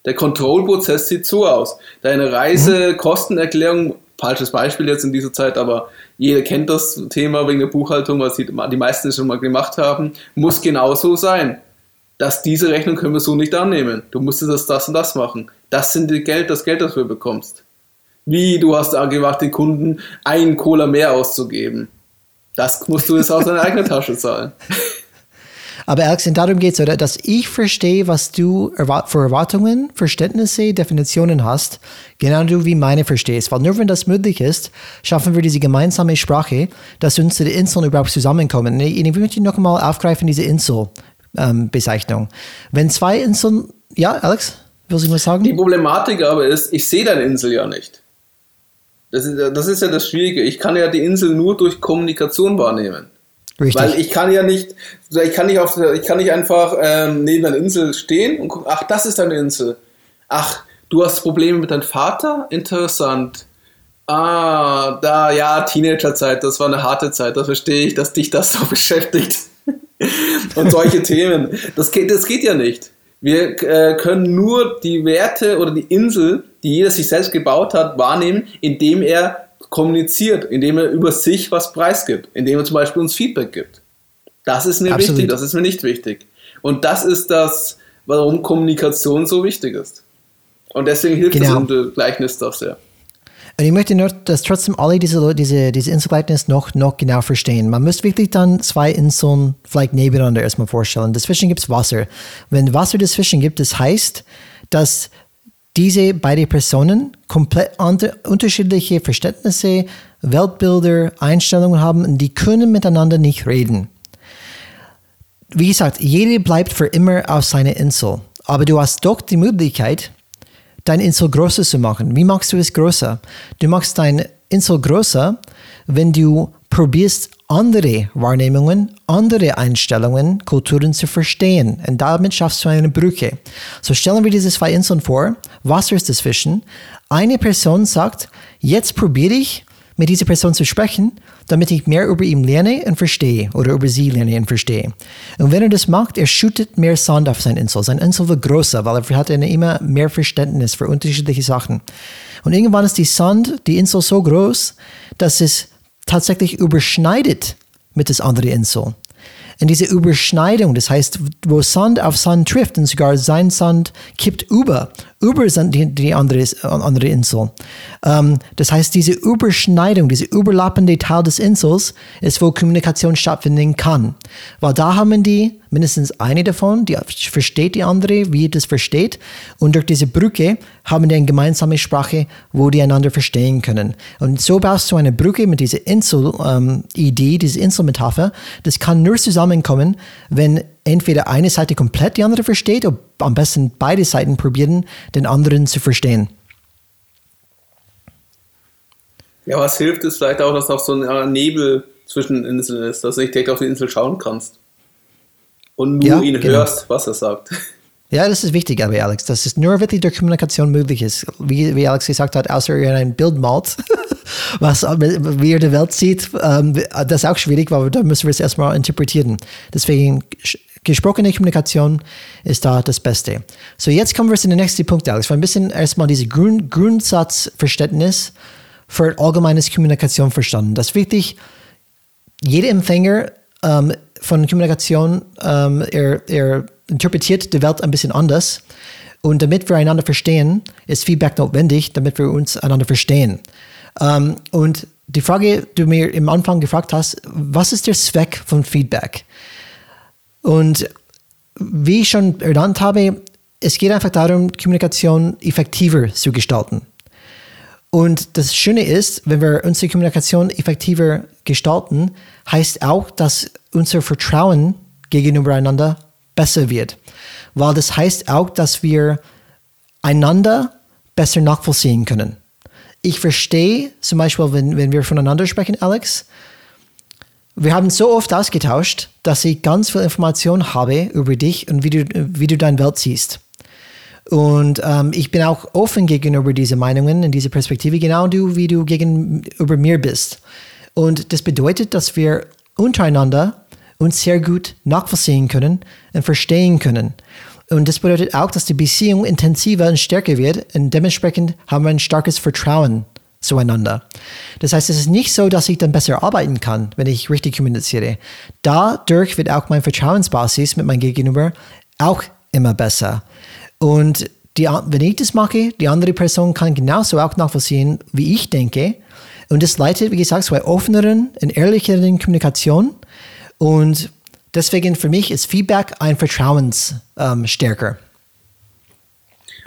Speaker 2: Der Kontrollprozess sieht so aus. Deine Reisekostenerklärung falsches Beispiel jetzt in dieser Zeit, aber jeder kennt das Thema wegen der Buchhaltung, was die, die meisten schon mal gemacht haben, muss genauso sein. Dass diese Rechnung können wir so nicht annehmen. Du musst das, das und das machen. Das sind die Geld, das Geld, das du bekommst. Wie du hast angemacht, den Kunden einen Cola mehr auszugeben. Das musst du jetzt aus deiner eigenen Tasche zahlen.
Speaker 1: Aber Alex, darum geht es, dass ich verstehe, was du für Erwartungen, Verständnisse, Definitionen hast, genau wie meine verstehst. Weil nur wenn das möglich ist, schaffen wir diese gemeinsame Sprache, dass unsere Inseln überhaupt zusammenkommen. Ich möchte noch einmal aufgreifen, diese Inselbezeichnung. Ähm, wenn zwei Inseln, ja, Alex, willst du mal sagen?
Speaker 2: Die Problematik aber ist, ich sehe deine Insel ja nicht. Das ist, das ist ja das Schwierige. Ich kann ja die Insel nur durch Kommunikation wahrnehmen. Richtig. Weil ich kann ja nicht, ich kann nicht, auf, ich kann nicht einfach ähm, neben einer Insel stehen und gucken, ach, das ist deine Insel. Ach, du hast Probleme mit deinem Vater? Interessant. Ah, da, ja, Teenagerzeit, das war eine harte Zeit, da verstehe ich, dass dich das so beschäftigt. und solche Themen. Das geht, das geht ja nicht. Wir äh, können nur die Werte oder die Insel, die jeder sich selbst gebaut hat, wahrnehmen, indem er kommuniziert, indem er über sich was preisgibt, indem er zum Beispiel uns Feedback gibt. Das ist mir Absolut. wichtig, das ist mir nicht wichtig. Und das ist das, warum Kommunikation so wichtig ist. Und deswegen hilft genau. das Gleichnis doch sehr.
Speaker 1: Und ich möchte nur, dass trotzdem alle diese, diese, diese Inselgleichnis noch, noch genau verstehen. Man muss wirklich dann zwei Inseln vielleicht nebeneinander erstmal vorstellen. Dazwischen gibt es Wasser. Wenn Wasser dazwischen gibt, das heißt, dass diese beiden Personen komplett unterschiedliche Verständnisse, Weltbilder, Einstellungen haben und die können miteinander nicht reden. Wie gesagt, jeder bleibt für immer auf seiner Insel. Aber du hast doch die Möglichkeit, deine Insel größer zu machen. Wie machst du es größer? Du machst deine Insel größer, wenn du probierst, andere Wahrnehmungen, andere Einstellungen, Kulturen zu verstehen. Und damit schaffst du eine Brücke. So stellen wir diese zwei Inseln vor. Wasser ist dazwischen. Eine Person sagt, jetzt probiere ich, mit dieser Person zu sprechen, damit ich mehr über ihn lerne und verstehe oder über sie lerne und verstehe. Und wenn er das macht, er schüttet mehr Sand auf seine Insel. Seine Insel wird größer, weil er hat eine immer mehr Verständnis für unterschiedliche Sachen. Und irgendwann ist die Sand, die Insel so groß, dass es tatsächlich überschneidet mit das andere Insel. Und diese Überschneidung, das heißt, wo Sand auf Sand trifft und sogar sein Sand kippt über, über die, die andere, andere Insel. Ähm, das heißt, diese Überschneidung, diese überlappende Teil des Insels ist, wo Kommunikation stattfinden kann. Weil da haben die mindestens eine davon, die versteht die andere, wie das versteht. Und durch diese Brücke haben die eine gemeinsame Sprache, wo die einander verstehen können. Und so baust du eine Brücke mit dieser Insel-Idee, ähm, diese Inselmetapher. Das kann nur zusammenkommen, wenn entweder eine Seite komplett die andere versteht oder am besten beide Seiten probieren, den anderen zu verstehen.
Speaker 2: Ja, was hilft es vielleicht auch, dass auch so ein Nebel zwischen Inseln ist, dass du nicht direkt auf die Insel schauen kannst und nur ja, ihn genau. hörst, was er sagt.
Speaker 1: Ja, das ist wichtig, aber Alex, dass es nur wirklich durch Kommunikation möglich ist. Wie, wie Alex gesagt hat, außer ihr ein Bild malt, was, wie ihr die Welt sieht, ähm, das ist auch schwierig, weil da müssen wir es erstmal interpretieren. Deswegen, gesprochene Kommunikation ist da das Beste. So, jetzt kommen wir zu dem nächsten Punkt, Alex. Für ein bisschen erstmal diese Grund, Grundsatzverständnis für allgemeines Kommunikation verstanden. Das ist wichtig, jeder Empfänger ähm, von Kommunikation, ähm, er, er interpretiert die Welt ein bisschen anders. Und damit wir einander verstehen, ist Feedback notwendig, damit wir uns einander verstehen. Ähm, und die Frage, die du mir im Anfang gefragt hast, was ist der Zweck von Feedback? Und wie ich schon ernannt habe, es geht einfach darum, Kommunikation effektiver zu gestalten. Und das Schöne ist, wenn wir unsere Kommunikation effektiver gestalten, heißt auch, dass unser Vertrauen gegenüber einander besser wird. Weil das heißt auch, dass wir einander besser nachvollziehen können. Ich verstehe zum Beispiel, wenn, wenn wir voneinander sprechen, Alex, wir haben so oft ausgetauscht, dass ich ganz viel Information habe über dich und wie du, wie du deine Welt siehst. Und ähm, ich bin auch offen gegenüber diesen Meinungen und dieser Perspektive, genau du, wie du gegenüber mir bist. Und das bedeutet, dass wir untereinander uns sehr gut nachvollziehen können und verstehen können. Und das bedeutet auch, dass die Beziehung intensiver und stärker wird und dementsprechend haben wir ein starkes Vertrauen zueinander. Das heißt, es ist nicht so, dass ich dann besser arbeiten kann, wenn ich richtig kommuniziere. Dadurch wird auch mein Vertrauensbasis mit meinem Gegenüber auch immer besser. Und die, wenn ich das mache, die andere Person kann genauso auch nachvollziehen, wie ich denke. Und das leitet, wie gesagt, zu einer offeneren und ehrlicheren Kommunikation. Und deswegen für mich ist Feedback ein Vertrauensstärker. Ähm,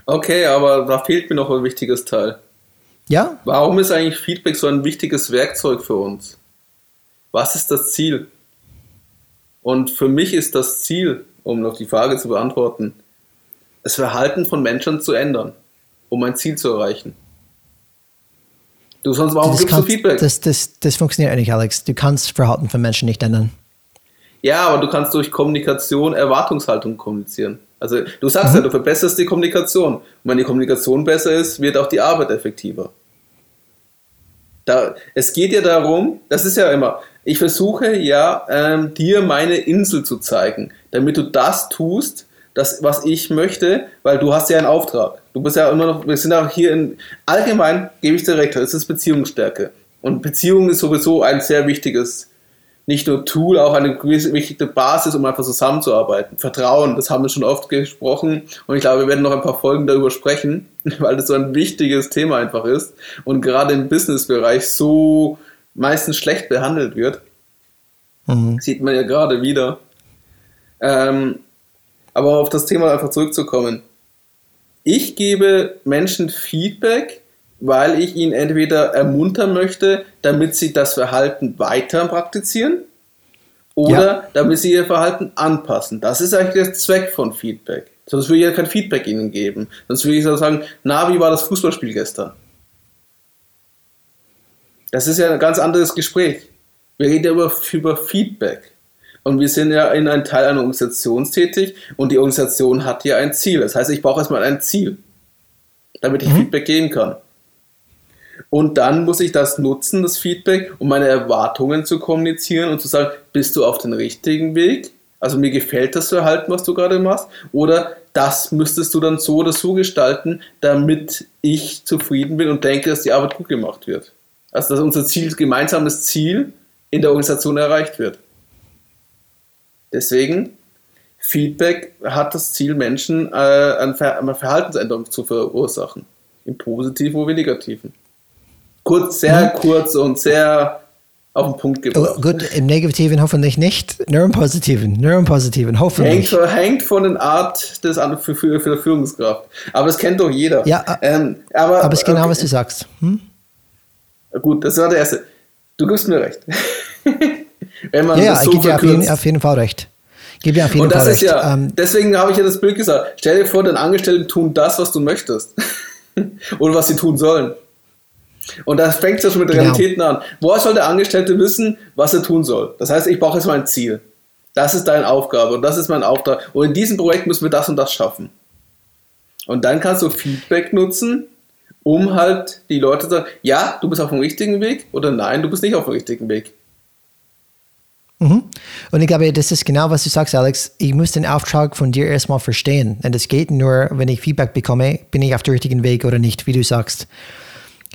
Speaker 2: okay, aber da fehlt mir noch ein wichtiges Teil.
Speaker 1: Ja?
Speaker 2: Warum ist eigentlich Feedback so ein wichtiges Werkzeug für uns? Was ist das Ziel? Und für mich ist das Ziel, um noch die Frage zu beantworten, das Verhalten von Menschen zu ändern, um ein Ziel zu erreichen.
Speaker 1: Du sonst warum das gibst kannst, du Feedback? Das, das, das funktioniert nicht, Alex. Du kannst Verhalten von Menschen nicht ändern.
Speaker 2: Ja, aber du kannst durch Kommunikation Erwartungshaltung kommunizieren. Also du sagst mhm. ja, du verbesserst die Kommunikation. Und wenn die Kommunikation besser ist, wird auch die Arbeit effektiver. Da, es geht ja darum, das ist ja immer, ich versuche ja, ähm, dir meine Insel zu zeigen, damit du das tust, das, was ich möchte, weil du hast ja einen Auftrag. Du bist ja immer noch, wir sind auch hier in, allgemein gebe ich dir recht, das ist Beziehungsstärke. Und Beziehung ist sowieso ein sehr wichtiges, nicht nur Tool, auch eine gewisse wichtige Basis, um einfach zusammenzuarbeiten. Vertrauen, das haben wir schon oft gesprochen und ich glaube, wir werden noch ein paar Folgen darüber sprechen, weil das so ein wichtiges Thema einfach ist und gerade im Businessbereich so meistens schlecht behandelt wird. Mhm. Sieht man ja gerade wieder. Ähm, aber auf das Thema einfach zurückzukommen. Ich gebe Menschen Feedback, weil ich ihnen entweder ermuntern möchte, damit sie das Verhalten weiter praktizieren oder ja. damit sie ihr Verhalten anpassen. Das ist eigentlich der Zweck von Feedback. Sonst würde ich ja kein Feedback ihnen geben. Sonst würde ich so sagen, na, wie war das Fußballspiel gestern? Das ist ja ein ganz anderes Gespräch. Wir reden ja über, über Feedback. Und wir sind ja in einem Teil einer Organisation tätig und die Organisation hat ja ein Ziel. Das heißt, ich brauche erstmal ein Ziel, damit ich mhm. Feedback geben kann. Und dann muss ich das nutzen, das Feedback, um meine Erwartungen zu kommunizieren und zu sagen, bist du auf dem richtigen Weg? Also mir gefällt das Verhalten, was du gerade machst. Oder das müsstest du dann so oder so gestalten, damit ich zufrieden bin und denke, dass die Arbeit gut gemacht wird. Also dass unser Ziel, gemeinsames Ziel in der Organisation erreicht wird. Deswegen, Feedback hat das Ziel, Menschen äh, eine Verhaltensänderung zu verursachen. Im Positiven oder Negativen. Kurz, sehr mhm. kurz und sehr auf den Punkt gebracht.
Speaker 1: Oh, gut, im Negativen hoffentlich nicht, nur im Positiven, nur im Positiven, hoffentlich.
Speaker 2: Hängt, hängt von der Art des, für, für, für der Führungskraft. Aber das kennt doch jeder.
Speaker 1: Ja, ähm, aber, aber es ist genau, okay. was du sagst. Hm?
Speaker 2: Gut, das war der erste. Du gibst mir recht.
Speaker 1: Wenn man ja, das so ich gebe dir auf jeden, auf jeden Fall recht. Gebe dir auf jeden
Speaker 2: Und das
Speaker 1: Fall
Speaker 2: ist
Speaker 1: recht.
Speaker 2: ja,
Speaker 1: Ähm,
Speaker 2: deswegen habe ich ja das Bild gesagt. Stell dir vor, deine Angestellten tun das, was du möchtest. Oder was sie tun sollen. Und das fängt ja schon mit
Speaker 1: Genau.
Speaker 2: Realitäten an. Woher soll der Angestellte wissen, was er tun soll? Das heißt, ich brauche jetzt mal ein Ziel. Das ist deine Aufgabe und das ist mein Auftrag. Und in diesem Projekt müssen wir das und das schaffen. Und dann kannst du Feedback nutzen, um halt die Leute zu sagen, ja, du bist auf dem richtigen Weg oder nein, du bist nicht auf dem richtigen Weg.
Speaker 1: Mhm. Und ich glaube, das ist genau, was du sagst, Alex. Ich muss den Auftrag von dir erstmal verstehen. Und es geht nur, wenn ich Feedback bekomme, bin ich auf dem richtigen Weg oder nicht, wie du sagst.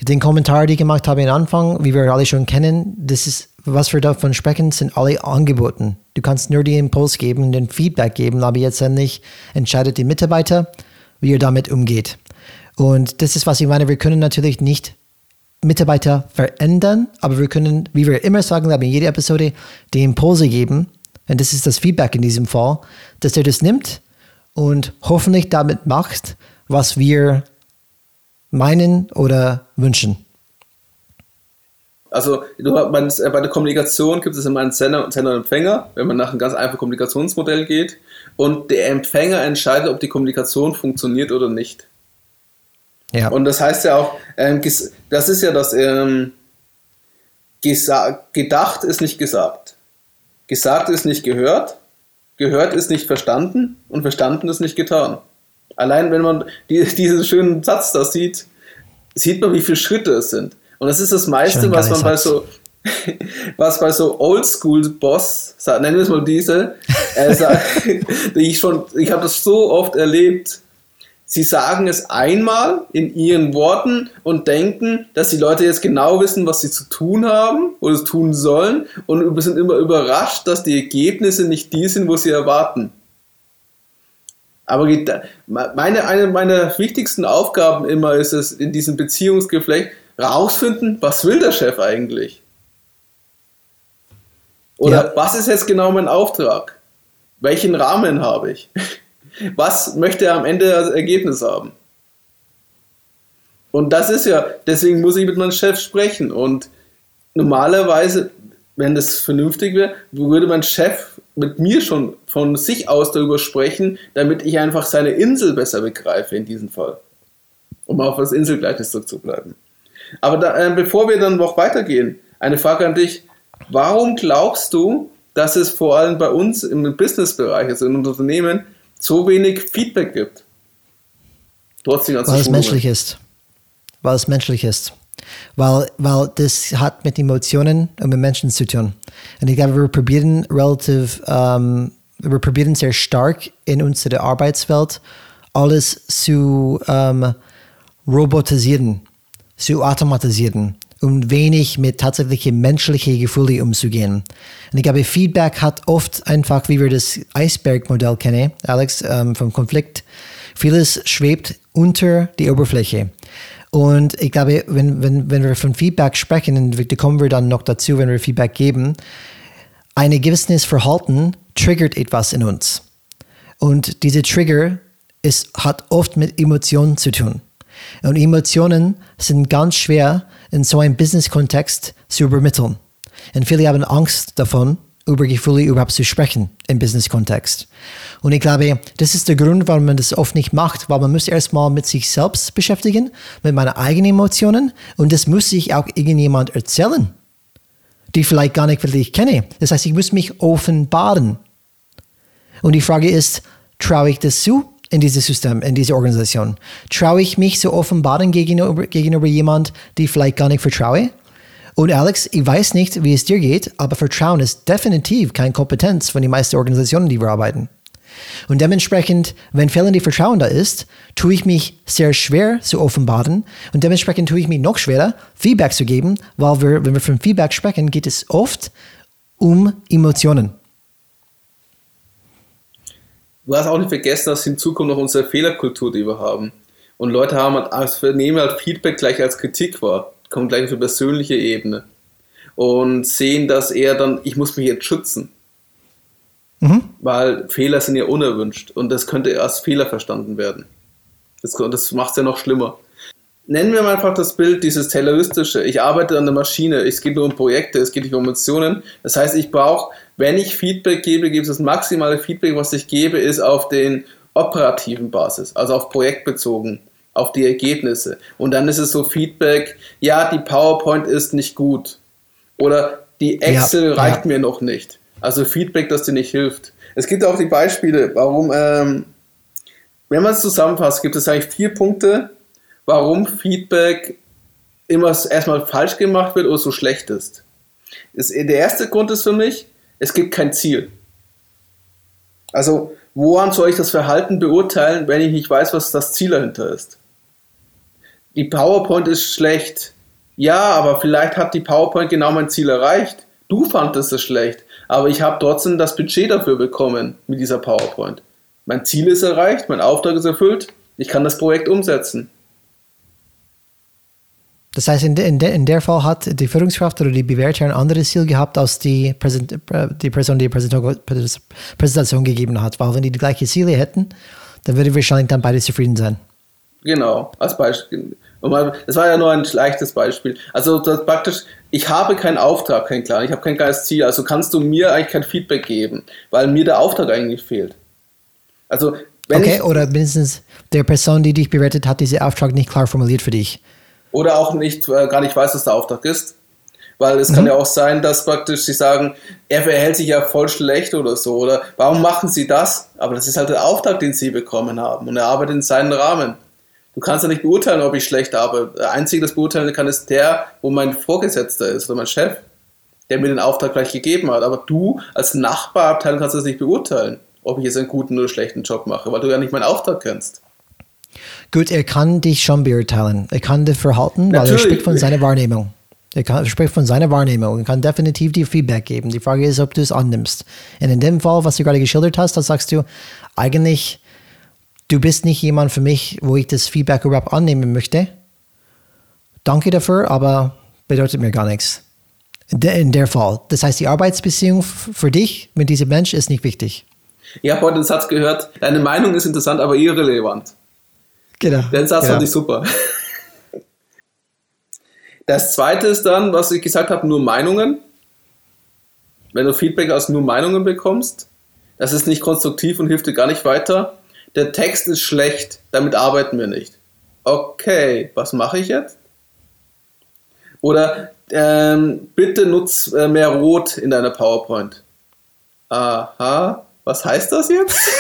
Speaker 1: Den Kommentar, den ich gemacht habe am Anfang, wie wir alle schon kennen, das ist, was wir davon sprechen, sind alle angeboten. Du kannst nur den Impuls geben, den Feedback geben, aber letztendlich entscheidet die Mitarbeiter, wie er damit umgeht. Und das ist, was ich meine. Wir können natürlich nicht Mitarbeiter verändern, aber wir können, wie wir immer sagen, in jeder Episode, die Impulse geben. Und das ist das Feedback in diesem Fall, dass er das nimmt und hoffentlich damit macht, was wir meinen oder wünschen.
Speaker 2: Also du, man, bei der Kommunikation gibt es immer einen Sender, Sender und Empfänger, wenn man nach einem ganz einfachen Kommunikationsmodell geht. Und der Empfänger entscheidet, ob die Kommunikation funktioniert oder nicht.
Speaker 1: Ja.
Speaker 2: Und das heißt ja auch, ähm, das ist ja das, ähm, gedacht ist nicht gesagt. Gesagt ist nicht gehört, gehört ist nicht verstanden und verstanden ist nicht getan. Allein wenn man die, diesen schönen Satz da sieht, sieht man, wie viele Schritte es sind. Und das ist das meiste,
Speaker 1: Schön
Speaker 2: was man bei so, was bei so Oldschool-Boss, nennen wir es mal diese, äh, ich schon, ich habe das so oft erlebt. Sie sagen es einmal in ihren Worten und denken, dass die Leute jetzt genau wissen, was sie zu tun haben oder es tun sollen und sind immer überrascht, dass die Ergebnisse nicht die sind, wo sie erwarten. Aber meine, eine meiner wichtigsten Aufgaben immer ist es, in diesem Beziehungsgeflecht rausfinden, was will der Chef eigentlich? Oder
Speaker 1: Ja.
Speaker 2: was ist jetzt genau mein Auftrag? Welchen Rahmen habe ich? Was möchte er am Ende als Ergebnis haben? Und das ist ja, deswegen muss ich mit meinem Chef sprechen. Und normalerweise, wenn das vernünftig wäre, würde mein Chef mit mir schon von sich aus darüber sprechen, damit ich einfach seine Insel besser begreife in diesem Fall. Um auf das Inselgleichnis zurückzubleiben. Aber da, äh, bevor wir dann noch weitergehen, eine Frage an dich. Warum glaubst du, dass es vor allem bei uns im Businessbereich, also in Unternehmen, so wenig Feedback gibt? Trotz den ganzen
Speaker 1: Weil es menschlich ist. Weil es menschlich ist. Weil, weil das hat mit Emotionen und mit Menschen zu tun. Und ich glaube, wir probieren relativ, ähm, wir probieren sehr stark in unserer Arbeitswelt alles zu ähm, robotisieren, zu automatisieren und wenig mit tatsächlichen menschlichen Gefühlen umzugehen. Und ich glaube, Feedback hat oft einfach, wie wir das Eisbergmodell kennen, Alex, ähm, vom Konflikt, vieles schwebt unter die Oberfläche. Und ich glaube, wenn, wenn, wenn wir von Feedback sprechen, und kommen wir dann noch dazu, wenn wir Feedback geben, ein gewisses Verhalten triggert etwas in uns. Und diese Trigger ist, hat oft mit Emotionen zu tun. Und Emotionen sind ganz schwer in so einem Business-Kontext zu übermitteln. Und viele haben Angst davon, über Gefühle überhaupt zu sprechen im Business-Kontext. Und ich glaube, das ist der Grund, warum man das oft nicht macht, weil man muss erstmal mit sich selbst beschäftigen, mit meinen eigenen Emotionen und das muss sich auch irgendjemand erzählen, die vielleicht gar nicht wirklich kenne. Das heißt, ich muss mich offenbaren. Und die Frage ist, traue ich das zu in dieses System, in diese Organisation? Traue ich mich zu offenbaren gegenüber, gegenüber jemand, die ich vielleicht gar nicht vertraue? Und Alex, ich weiß nicht, wie es dir geht, aber Vertrauen ist definitiv keine Kompetenz von den meisten Organisationen, die wir arbeiten. Und dementsprechend, wenn fehlende Vertrauen da ist, tue ich mich sehr schwer zu offenbaren und dementsprechend tue ich mich noch schwerer, Feedback zu geben, weil wir, wenn wir von Feedback sprechen, geht es oft um Emotionen.
Speaker 2: Du hast auch nicht vergessen, dass hinzukommt noch unsere Fehlerkultur, die wir haben. Und Leute haben halt, als nehmen halt Feedback gleich als Kritik wahr, kommen gleich auf eine persönliche Ebene und sehen das eher dann, ich muss mich jetzt schützen.
Speaker 1: Mhm.
Speaker 2: Weil Fehler sind ja unerwünscht und das könnte als Fehler verstanden werden. Das, das macht es ja noch schlimmer. Nennen wir mal einfach das Bild, dieses tayloristische. Ich arbeite an der Maschine, es geht nur um Projekte, es geht nicht um Emotionen. Das heißt, ich brauche, wenn ich Feedback gebe, gebe ich das maximale Feedback, was ich gebe, ist auf den operativen Basis, also auf projektbezogen, auf die Ergebnisse. Und dann ist es so Feedback, ja, die PowerPoint ist nicht gut oder die Excel ja, reicht ja. mir noch nicht. Also Feedback, das dir nicht hilft. Es gibt auch die Beispiele, warum, ähm, wenn man es zusammenfasst, gibt es eigentlich vier Punkte, warum Feedback immer erstmal falsch gemacht wird oder so schlecht ist. Das, der erste Grund ist für mich, es gibt kein Ziel. Also, woran soll ich das Verhalten beurteilen, wenn ich nicht weiß, was das Ziel dahinter ist? Die PowerPoint ist schlecht. Ja, aber vielleicht hat die PowerPoint genau mein Ziel erreicht. Du fandest es schlecht, aber ich habe trotzdem das Budget dafür bekommen mit dieser PowerPoint. Mein Ziel ist erreicht, mein Auftrag ist erfüllt, ich kann das Projekt umsetzen.
Speaker 1: Das heißt, in, de, in, de, in der Fall hat die Führungskraft oder die Bewerter ein anderes Ziel gehabt, als die, Präsent, die Person, die Präsentation gegeben hat. Weil wenn die die gleichen Ziele hätten, dann würde wahrscheinlich dann beide zufrieden sein.
Speaker 2: Genau, als Beispiel. Das war ja nur ein leichtes Beispiel. Also das praktisch, ich habe keinen Auftrag, kein klar, ich habe kein klares Ziel, also kannst du mir eigentlich kein Feedback geben, weil mir der Auftrag eigentlich fehlt.
Speaker 1: Also wenn okay, ich, oder mindestens der Person, die dich bewertet hat, diesen Auftrag nicht klar formuliert für dich
Speaker 2: oder auch nicht, äh, gar nicht weiß, was der Auftrag ist. Weil es mhm. kann ja auch sein, dass praktisch sie sagen, er verhält sich ja voll schlecht oder so. Oder warum machen sie das? Aber das ist halt der Auftrag, den sie bekommen haben. Und er arbeitet in seinen Rahmen. Du kannst ja nicht beurteilen, ob ich schlecht arbeite. Der Einzige, das beurteilen kann, ist der, wo mein Vorgesetzter ist oder mein Chef, der mir den Auftrag gleich gegeben hat. Aber du als Nachbarabteilung kannst das nicht beurteilen, ob ich jetzt einen guten oder schlechten Job mache, weil du ja nicht meinen Auftrag kennst.
Speaker 1: Gut, er kann dich schon beurteilen. Er kann dich verhalten, Natürlich. weil er spricht von seiner Wahrnehmung. Er kann, spricht von seiner Wahrnehmung und kann definitiv dir Feedback geben. Die Frage ist, ob du es annimmst. Und in dem Fall, was du gerade geschildert hast, da sagst du, eigentlich, du bist nicht jemand für mich, wo ich das Feedback überhaupt annehmen möchte. Danke dafür, aber bedeutet mir gar nichts. In der, Fall. Das heißt, die Arbeitsbeziehung für dich mit diesem Mensch ist nicht wichtig.
Speaker 2: Ich habe heute den Satz gehört, deine Meinung ist interessant, aber irrelevant. Genau. Den Satz genau. fand ich super. Das zweite ist dann, was ich gesagt habe, nur Meinungen. Wenn du Feedback aus nur Meinungen bekommst, das ist nicht konstruktiv und hilft dir gar nicht weiter. Der Text ist schlecht, damit arbeiten wir nicht. Okay, was mache ich jetzt? Oder ähm, bitte nutz äh, mehr Rot in deiner PowerPoint. Aha, was heißt das jetzt?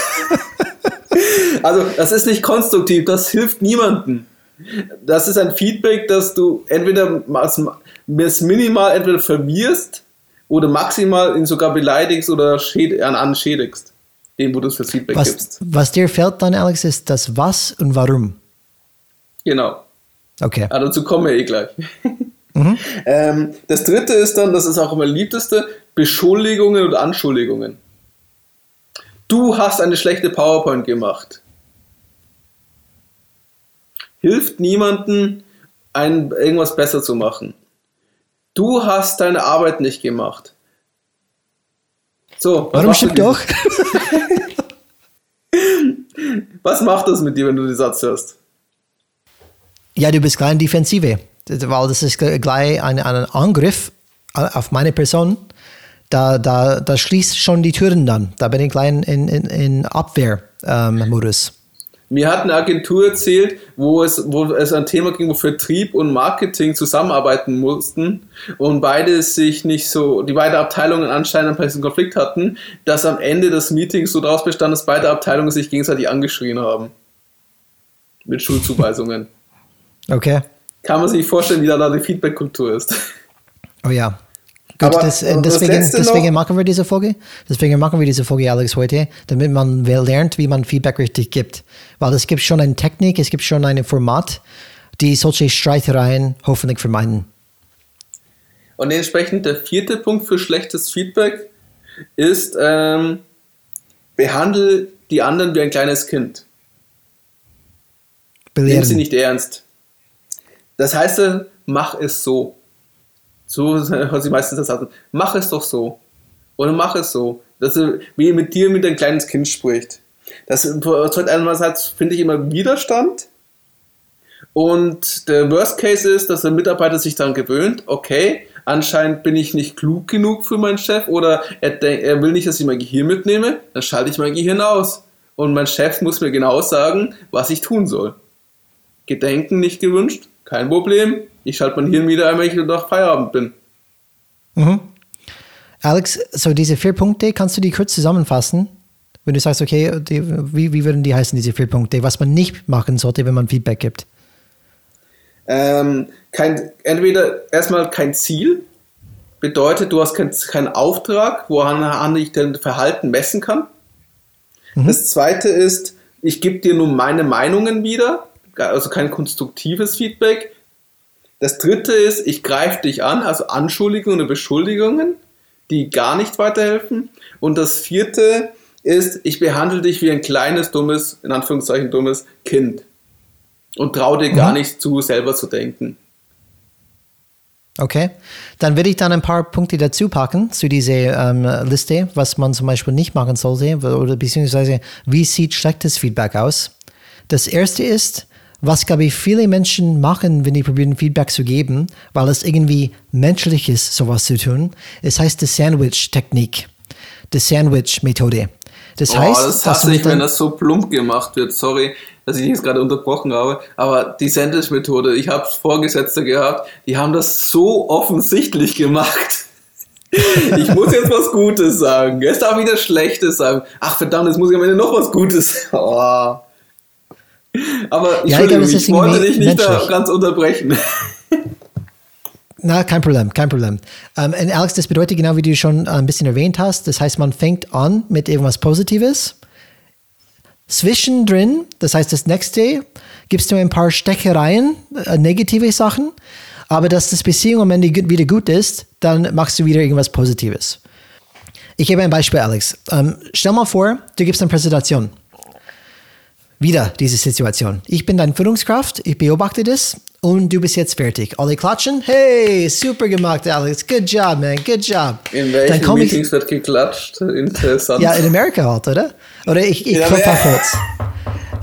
Speaker 2: Also, das ist nicht konstruktiv, das hilft niemandem. Das ist ein Feedback, dass du entweder es minimal entweder verwirrst oder maximal ihn sogar beleidigst oder an schädigst, dem, wo du das Feedback
Speaker 1: was,
Speaker 2: gibst.
Speaker 1: Was dir fällt dann, Alex, ist das Was und Warum.
Speaker 2: Genau.
Speaker 1: Okay.
Speaker 2: Ja, dazu kommen wir eh gleich. Mhm. Ähm, das dritte ist dann, das ist auch immer liebteste, Beschuldigungen und Anschuldigungen. Du hast eine schlechte PowerPoint gemacht. Hilft niemandem, ein, irgendwas besser zu machen. Du hast deine Arbeit nicht gemacht. So.
Speaker 1: Warum stimmt doch?
Speaker 2: was macht das mit dir, wenn du den Satz hörst?
Speaker 1: Ja, du bist gleich in Defensive, weil das ist gleich ein, ein Angriff auf meine Person da, da, da schließt schon die Türen dann. Da bin ich gleich in, in, in Abwehrmodus. Ähm,
Speaker 2: Mir hat eine Agentur erzählt, wo es, wo es ein Thema ging, wo Vertrieb und Marketing zusammenarbeiten mussten und beide sich nicht so, die beiden Abteilungen anscheinend einen Konflikt hatten, dass am Ende des Meetings so daraus bestand, dass beide Abteilungen sich gegenseitig angeschrien haben. Mit Schulzuweisungen.
Speaker 1: okay.
Speaker 2: Kann man sich vorstellen, wie da, da die Feedback-Kultur ist.
Speaker 1: Oh ja. Gut, das, äh, deswegen, deswegen machen wir diese Folge. Deswegen machen wir diese Folge, Alex, heute, damit man lernt, wie man Feedback richtig gibt. Weil es gibt schon eine Technik, es gibt schon ein Format, die solche Streitereien hoffentlich vermeiden.
Speaker 2: Und entsprechend der vierte Punkt für schlechtes Feedback ist, ähm, behandle die anderen wie ein kleines Kind. Belehren. Nimm sie nicht ernst. Das heißt, mach es so. So hört sich meistens das an. Mach es doch so. Oder mach es so. Dass er wie mit dir mit ein kleines Kind spricht. Das erzeugt einerseits, finde ich, immer Widerstand. Und der Worst Case ist, dass der Mitarbeiter sich daran gewöhnt, okay, anscheinend bin ich nicht klug genug für meinen Chef oder er, er will nicht, dass ich mein Gehirn mitnehme, dann schalte ich mein Gehirn aus. Und mein Chef muss mir genau sagen, was ich tun soll. Gedenken nicht gewünscht, kein Problem. Ich schalte mein Hirn wieder ein, wenn ich nach Feierabend bin.
Speaker 1: Mhm. Alex, so diese vier Punkte, kannst du die kurz zusammenfassen? Wenn du sagst, okay, die, wie, wie würden die heißen, diese vier Punkte, was man nicht machen sollte, wenn man Feedback gibt?
Speaker 2: Ähm, kein, entweder erstmal kein Ziel, bedeutet, du hast keinen kein Auftrag, woran ich dein Verhalten messen kann. Mhm. Das zweite ist, ich gebe dir nur meine Meinungen wieder, also kein konstruktives Feedback. Das dritte ist, ich greife dich an, also Anschuldigungen und Beschuldigungen, die gar nicht weiterhelfen. Und das vierte ist, ich behandle dich wie ein kleines, dummes, in Anführungszeichen dummes Kind und traue dir mhm. gar nicht zu, selber zu denken.
Speaker 1: Okay, dann würde ich dann ein paar Punkte dazu packen zu dieser ähm, Liste, was man zum Beispiel nicht machen sollte oder beziehungsweise wie sieht schlechtes Feedback aus. Das erste ist, was glaube ich viele Menschen machen, wenn die probieren Feedback zu geben, weil es irgendwie menschlich ist, sowas zu tun. Es heißt die Sandwich-Technik, die Sandwich-Methode.
Speaker 2: Das heißt, oh, das hasse ich, wenn das so plump gemacht wird. Sorry, dass ich jetzt gerade unterbrochen habe. Aber die Sandwich-Methode, ich habe Vorgesetzte gehabt, die haben das so offensichtlich gemacht. Ich muss jetzt was Gutes sagen. Jetzt darf ich wieder Schlechtes sagen. Ach verdammt, jetzt muss ich am Ende noch was Gutes. Oh. Aber ja, ich, glaube, ich wollte dich nicht menschlich. da ganz unterbrechen.
Speaker 1: Na, kein Problem, kein Problem. Um, und Alex, das bedeutet genau, wie du schon ein bisschen erwähnt hast, das heißt, man fängt an mit irgendwas Positives. Zwischendrin, das heißt, das nächste, gibst du ein paar Steckereien, äh, negative Sachen. Aber dass das Beziehung am Ende wieder gut ist, dann machst du wieder irgendwas Positives. Ich gebe ein Beispiel, Alex. Um, stell mal vor, du gibst eine Präsentation. Wieder diese Situation. Ich bin deine Führungskraft, ich beobachte das und du bist jetzt fertig. Alle klatschen. Hey, super gemacht, Alex. Good job, man. Good job.
Speaker 2: In welchen Meetings ich, wird geklatscht? Interessant.
Speaker 1: Ja, in Amerika halt, oder? Oder ich, ich ja, klopfe auf Holz.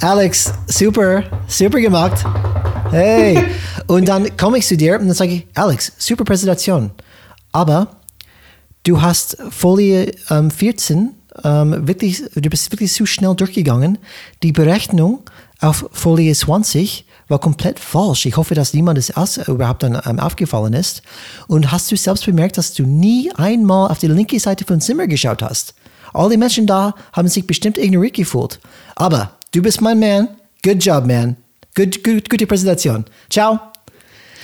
Speaker 1: Alex, super, super gemacht. Hey. und dann komme ich zu dir und dann sage ich, Alex, super Präsentation. Aber du hast Folie ähm, 14 ähm, wirklich, du bist wirklich zu schnell durchgegangen. Die Berechnung auf Folie 20 war komplett falsch. Ich hoffe, dass niemand das überhaupt dann ähm, aufgefallen ist. Und hast du selbst bemerkt, dass du nie einmal auf die linke Seite von Zimmer geschaut hast? Alle Menschen da haben sich bestimmt ignoriert gefühlt. Aber du bist mein Man. Good job, man. Good, good, gute Präsentation. Ciao.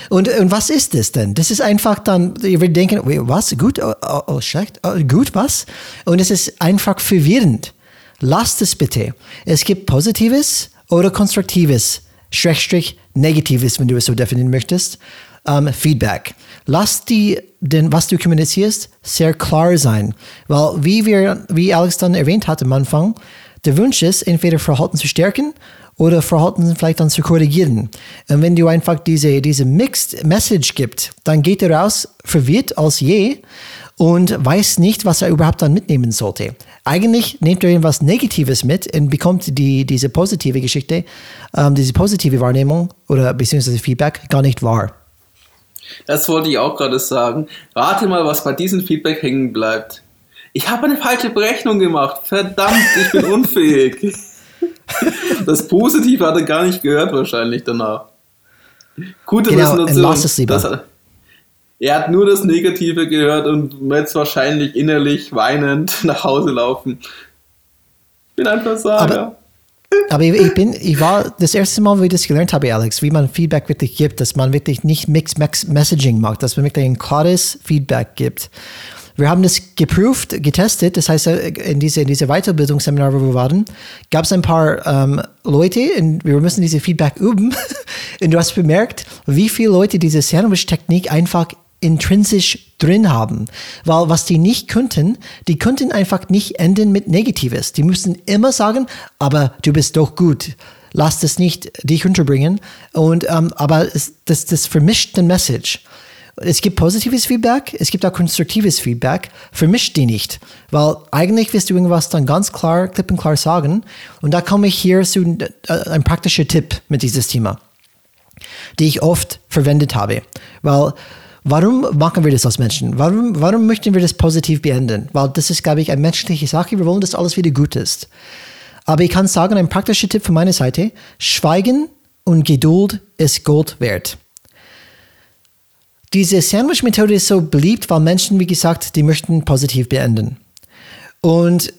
Speaker 1: Und, und was ist das denn? Das ist einfach dann, ihr werdet denken, was? Gut? Oh, oh, oh, schlecht? Oh, gut, was? Und es ist einfach verwirrend. Lasst es bitte. Es gibt Positives oder Konstruktives Schrägstrich Negatives, wenn du es so definieren möchtest, ähm, Feedback. Lass die, denn was du kommunizierst, sehr klar sein. Weil, wie wir, wie Alex dann erwähnt hat am Anfang, der Wunsch ist, entweder Verhalten zu stärken oder Verhalten vielleicht dann zu korrigieren. Und wenn du einfach diese, diese Mixed Message gibt, dann geht er raus verwirrt als je und weiß nicht, was er überhaupt dann mitnehmen sollte. Eigentlich nimmt er irgendwas Negatives mit und bekommt die, diese positive Geschichte, ähm, diese positive Wahrnehmung oder beziehungsweise Feedback gar nicht wahr.
Speaker 2: Das wollte ich auch gerade sagen. Rate mal, was bei diesem Feedback hängen bleibt. Ich habe eine falsche Berechnung gemacht. Verdammt, ich bin unfähig. Das Positive hat er gar nicht gehört wahrscheinlich danach. Gute genau, Präsentation. Das, er hat nur das Negative gehört und jetzt wahrscheinlich innerlich weinend nach Hause laufen. Ich bin einfach Saga.
Speaker 1: Aber, aber ich, bin, ich war das erste Mal, wo ich das gelernt habe, Alex, wie man Feedback wirklich gibt, dass man wirklich nicht Mixed Messaging macht, dass man wirklich ein klares Feedback gibt. Wir haben das geprüft, getestet. Das heißt, in diese, in diese Weiterbildungsseminar, wo wir waren, gab es ein paar ähm, Leute, und wir müssen diese Feedback üben. und du hast bemerkt, wie viele Leute diese Sandwich-Technik einfach intrinsisch drin haben. Weil was die nicht könnten, die könnten einfach nicht enden mit Negatives. Die müssen immer sagen, aber du bist doch gut. Lass das nicht dich unterbringen. Und, ähm, aber das, das vermischt den Message. Es gibt positives Feedback, es gibt auch konstruktives Feedback. Vermischt die nicht. Weil eigentlich wirst du irgendwas dann ganz klar, klipp und klar sagen. Und da komme ich hier zu äh, ein praktischer Tipp mit dieses Thema. die ich oft verwendet habe. Weil Warum machen wir das als Menschen? Warum, warum möchten wir das positiv beenden? Weil das ist, glaube ich, eine menschliche Sache. Wir wollen, dass alles wieder gut ist. Aber ich kann sagen, ein praktischer Tipp von meiner Seite, Schweigen und Geduld ist Gold wert. Diese Sandwich-Methode ist so beliebt, weil Menschen, wie gesagt, die möchten positiv beenden. Und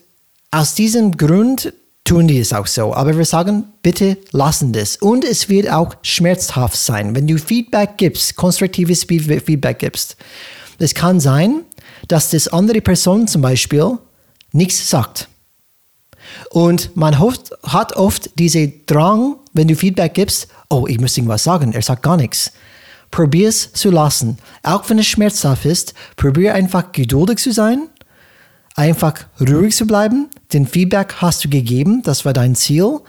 Speaker 1: aus diesem Grund tun die es auch so. Aber wir sagen, bitte lassen das. Und es wird auch schmerzhaft sein, wenn du Feedback gibst, konstruktives Feedback gibst. Es kann sein, dass das andere Person zum Beispiel nichts sagt. Und man hat oft diesen Drang, wenn du Feedback gibst, oh, ich muss irgendwas sagen, er sagt gar nichts. Probier es zu lassen. Auch wenn es schmerzhaft ist, probier einfach geduldig zu sein einfach ruhig zu bleiben. Den Feedback hast du gegeben, das war dein Ziel.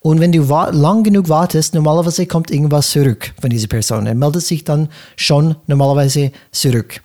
Speaker 1: Und wenn du lang genug wartest, normalerweise kommt irgendwas zurück von dieser Person. Er meldet sich dann schon normalerweise zurück.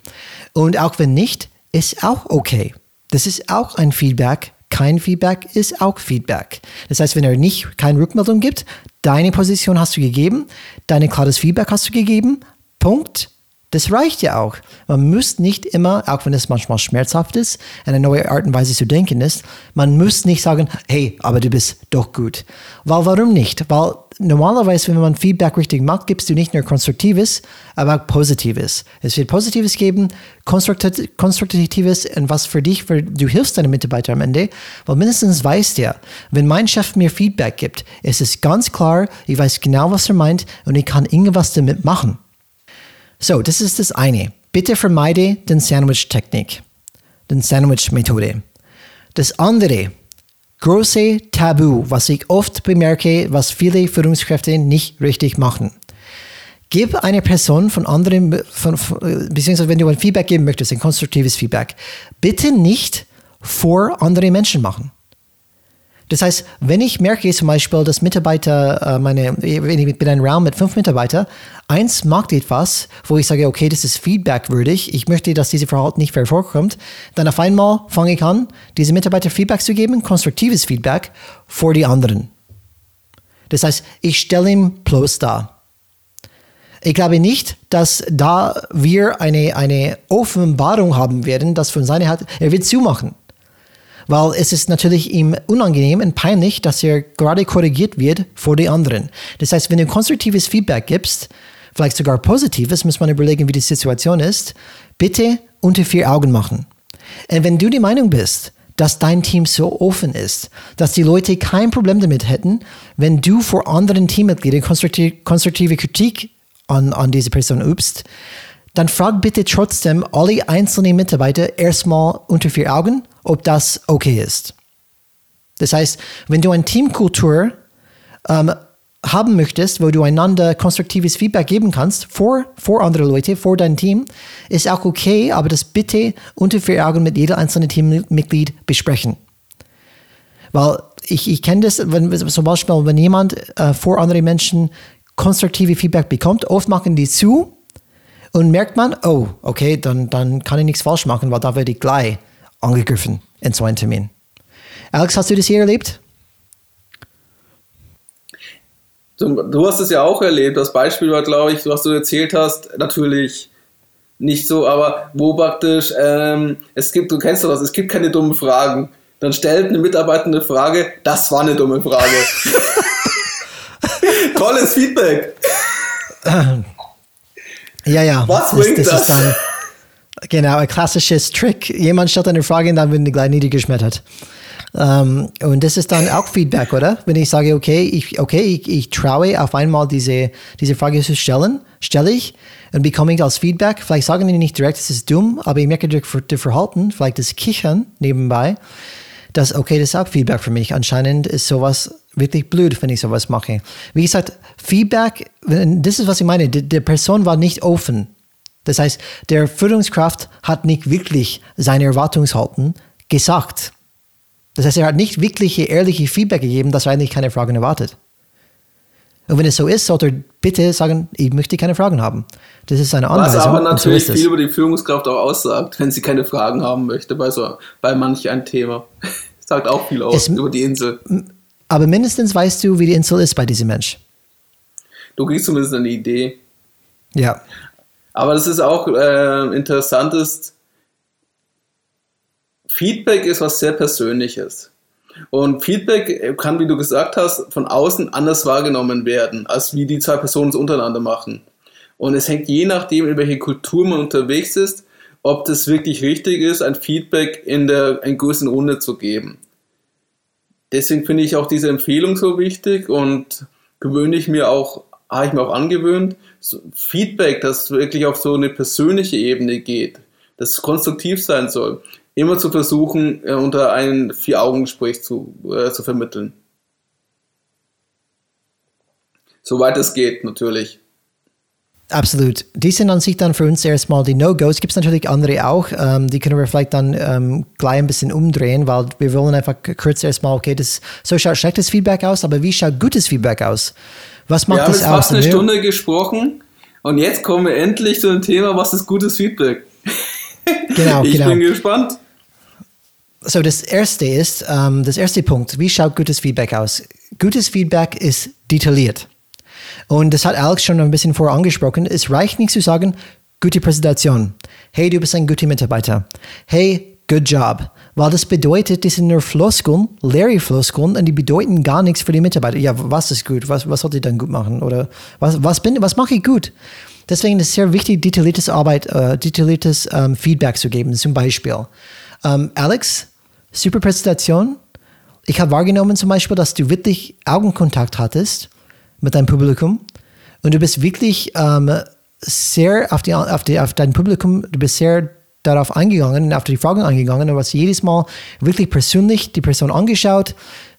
Speaker 1: Und auch wenn nicht, ist auch okay. Das ist auch ein Feedback. Kein Feedback ist auch Feedback. Das heißt, wenn er nicht keine Rückmeldung gibt, deine Position hast du gegeben, dein klares Feedback hast du gegeben, Punkt. Das reicht ja auch. Man muss nicht immer, auch wenn es manchmal schmerzhaft ist, eine neue Art und Weise zu denken ist, man muss nicht sagen, hey, aber du bist doch gut. Weil warum nicht? Weil normalerweise, wenn man Feedback richtig macht, gibst du nicht nur Konstruktives, aber auch Positives. Es wird Positives geben, Konstruktives und was für dich, für, du hilfst deinen Mitarbeiter am Ende, weil mindestens weißt er, wenn mein Chef mir Feedback gibt, ist es ganz klar, ich weiß genau, was er meint und ich kann irgendwas damit machen. So, das ist das eine. Bitte vermeide den Sandwich-Technik, den Sandwich-Methode. Das andere, große Tabu, was ich oft bemerke, was viele Führungskräfte nicht richtig machen. Gib eine Person von anderen, von, von, beziehungsweise wenn du ein Feedback geben möchtest, ein konstruktives Feedback, bitte nicht vor andere Menschen machen. Das heißt, wenn ich merke zum Beispiel, dass Mitarbeiter, äh, meine, wenn ich bin ein Raum mit fünf Mitarbeitern, eins macht etwas, wo ich sage, okay, das ist feedbackwürdig, ich möchte, dass diese Verhalten nicht mehr vorkommt, dann auf einmal fange ich an, diese Mitarbeiter Feedback zu geben, konstruktives Feedback vor die anderen. Das heißt, ich stelle ihn bloß dar. Ich glaube nicht, dass da wir eine, eine Offenbarung haben werden, dass von seiner Seite, er wird zumachen weil es ist natürlich ihm unangenehm und peinlich, dass er gerade korrigiert wird vor den anderen. Das heißt, wenn du konstruktives Feedback gibst, vielleicht sogar positives, muss man überlegen, wie die Situation ist, bitte unter vier Augen machen. Und wenn du die Meinung bist, dass dein Team so offen ist, dass die Leute kein Problem damit hätten, wenn du vor anderen Teammitgliedern konstruktive, Kritik an, an diese Person übst, dann frag bitte trotzdem alle einzelnen Mitarbeiter erstmal unter vier Augen, ob das okay ist. Das heißt, wenn du eine Teamkultur ähm, haben möchtest, wo du einander konstruktives Feedback geben kannst vor, vor andere Leute, vor dein Team, ist auch okay, aber das bitte unter vier Augen mit jedem einzelnen Teammitglied besprechen. Weil ich, ich kenne das, wenn, zum Beispiel, wenn jemand äh, vor anderen Menschen konstruktive Feedback bekommt, oft machen die zu und merkt man, oh, okay, dann, dann kann ich nichts falsch machen, weil da werde ich gleich angegriffen in so einem Termin. Alex, hast du das hier erlebt?
Speaker 2: Du, hast es ja auch erlebt. Das Beispiel war, glaube ich, was du erzählt hast, natürlich nicht so, aber wo praktisch, ähm, es gibt, du kennst doch das, es gibt keine dummen Fragen. Dann stellt eine Mitarbeiter eine Frage, das war eine dumme Frage. Tolles Feedback.
Speaker 1: Ja, ja.
Speaker 2: Was bringt das? das? Dann,
Speaker 1: genau, ein klassisches Trick. Jemand stellt eine Frage und dann wird die gleich niedergeschmettert. Um, ähm, und das ist dann auch Feedback, oder? Wenn ich sage, okay, ich, okay, ich, ich traue auf einmal diese, diese Frage zu stellen, stelle ich und bekomme ich als Feedback, vielleicht sagen die nicht direkt, es ist dumm, aber ich merke durch das Verhalten, vielleicht das Kichern nebenbei, dass, okay, das ist auch Feedback für mich. Anscheinend ist sowas wirklich blöd, wenn ich sowas mache. Wie gesagt, Feedback, das ist, was ich meine, die, die Person war nicht offen. Das heißt, der Führungskraft hat nicht wirklich seine Erwartungshalten gesagt. Das heißt, er hat nicht wirklich ehrliche Feedback gegeben, dass er eigentlich keine Fragen erwartet. Und wenn es so ist, sollte er bitte sagen, ich möchte keine Fragen haben. Das ist eine Anweisung.
Speaker 2: Was aber natürlich so viel über die Führungskraft auch aussagt, wenn sie keine Fragen haben möchte bei, so, bei manch ein Thema. sagt auch viel aus es, über die Insel.
Speaker 1: Aber mindestens weißt du, wie die Insel ist bei diesem Mensch.
Speaker 2: Du kriegst zumindest eine Idee.
Speaker 1: Ja.
Speaker 2: Aber das ist auch äh, interessant ist, Feedback ist was sehr Persönliches. Und Feedback kann, wie du gesagt hast, von außen anders wahrgenommen werden, als wie die zwei Personen es untereinander machen. Und es hängt je nachdem, in welche Kultur man unterwegs ist, ob das wirklich richtig ist, ein Feedback in der in größeren Runde zu geben. Deswegen finde ich auch diese Empfehlung so wichtig und gewöhne ich mir auch, habe ich mir auch angewöhnt, so Feedback, das wirklich auf so eine persönliche Ebene geht, das konstruktiv sein soll, immer zu versuchen, äh, unter ein Vier-Augen-Gespräch zu, äh, zu vermitteln. Soweit es geht, natürlich.
Speaker 1: Absolut. Die sind an sich dann für uns erstmal die No-Gos. Gibt es natürlich andere auch. Ähm, die können wir vielleicht dann ähm, gleich ein bisschen umdrehen, weil wir wollen einfach kurz erstmal, okay, das, so schaut schlechtes Feedback aus, aber wie schaut gutes Feedback aus? Was macht
Speaker 2: wir
Speaker 1: das aus?
Speaker 2: Wir haben jetzt fast eine Stunde gesprochen und jetzt kommen wir endlich zu dem Thema, was ist gutes Feedback?
Speaker 1: Genau,
Speaker 2: ich
Speaker 1: genau.
Speaker 2: bin gespannt.
Speaker 1: So, das erste ist, ähm, das erste Punkt, wie schaut gutes Feedback aus? Gutes Feedback ist detailliert. Und das hat Alex schon ein bisschen vorher angesprochen. Es reicht nicht zu sagen, gute Präsentation. Hey, du bist ein guter Mitarbeiter. Hey, good job. Weil das bedeutet, das sind nur Floskeln, leere Floskeln, und die bedeuten gar nichts für die Mitarbeiter. Ja, was ist gut? Was, was sollte ich dann gut machen? Oder was, was, bin, was mache ich gut? Deswegen ist es sehr wichtig, detailliertes Arbeit, äh, detailliertes ähm, Feedback zu geben. Zum Beispiel, ähm, Alex, super Präsentation. Ich habe wahrgenommen zum Beispiel, dass du wirklich Augenkontakt hattest mit deinem Publikum und du bist wirklich ähm, sehr auf, die, auf, die, auf dein Publikum, du bist sehr darauf eingegangen und auf die Fragen eingegangen. Du hast jedes Mal wirklich persönlich die Person angeschaut.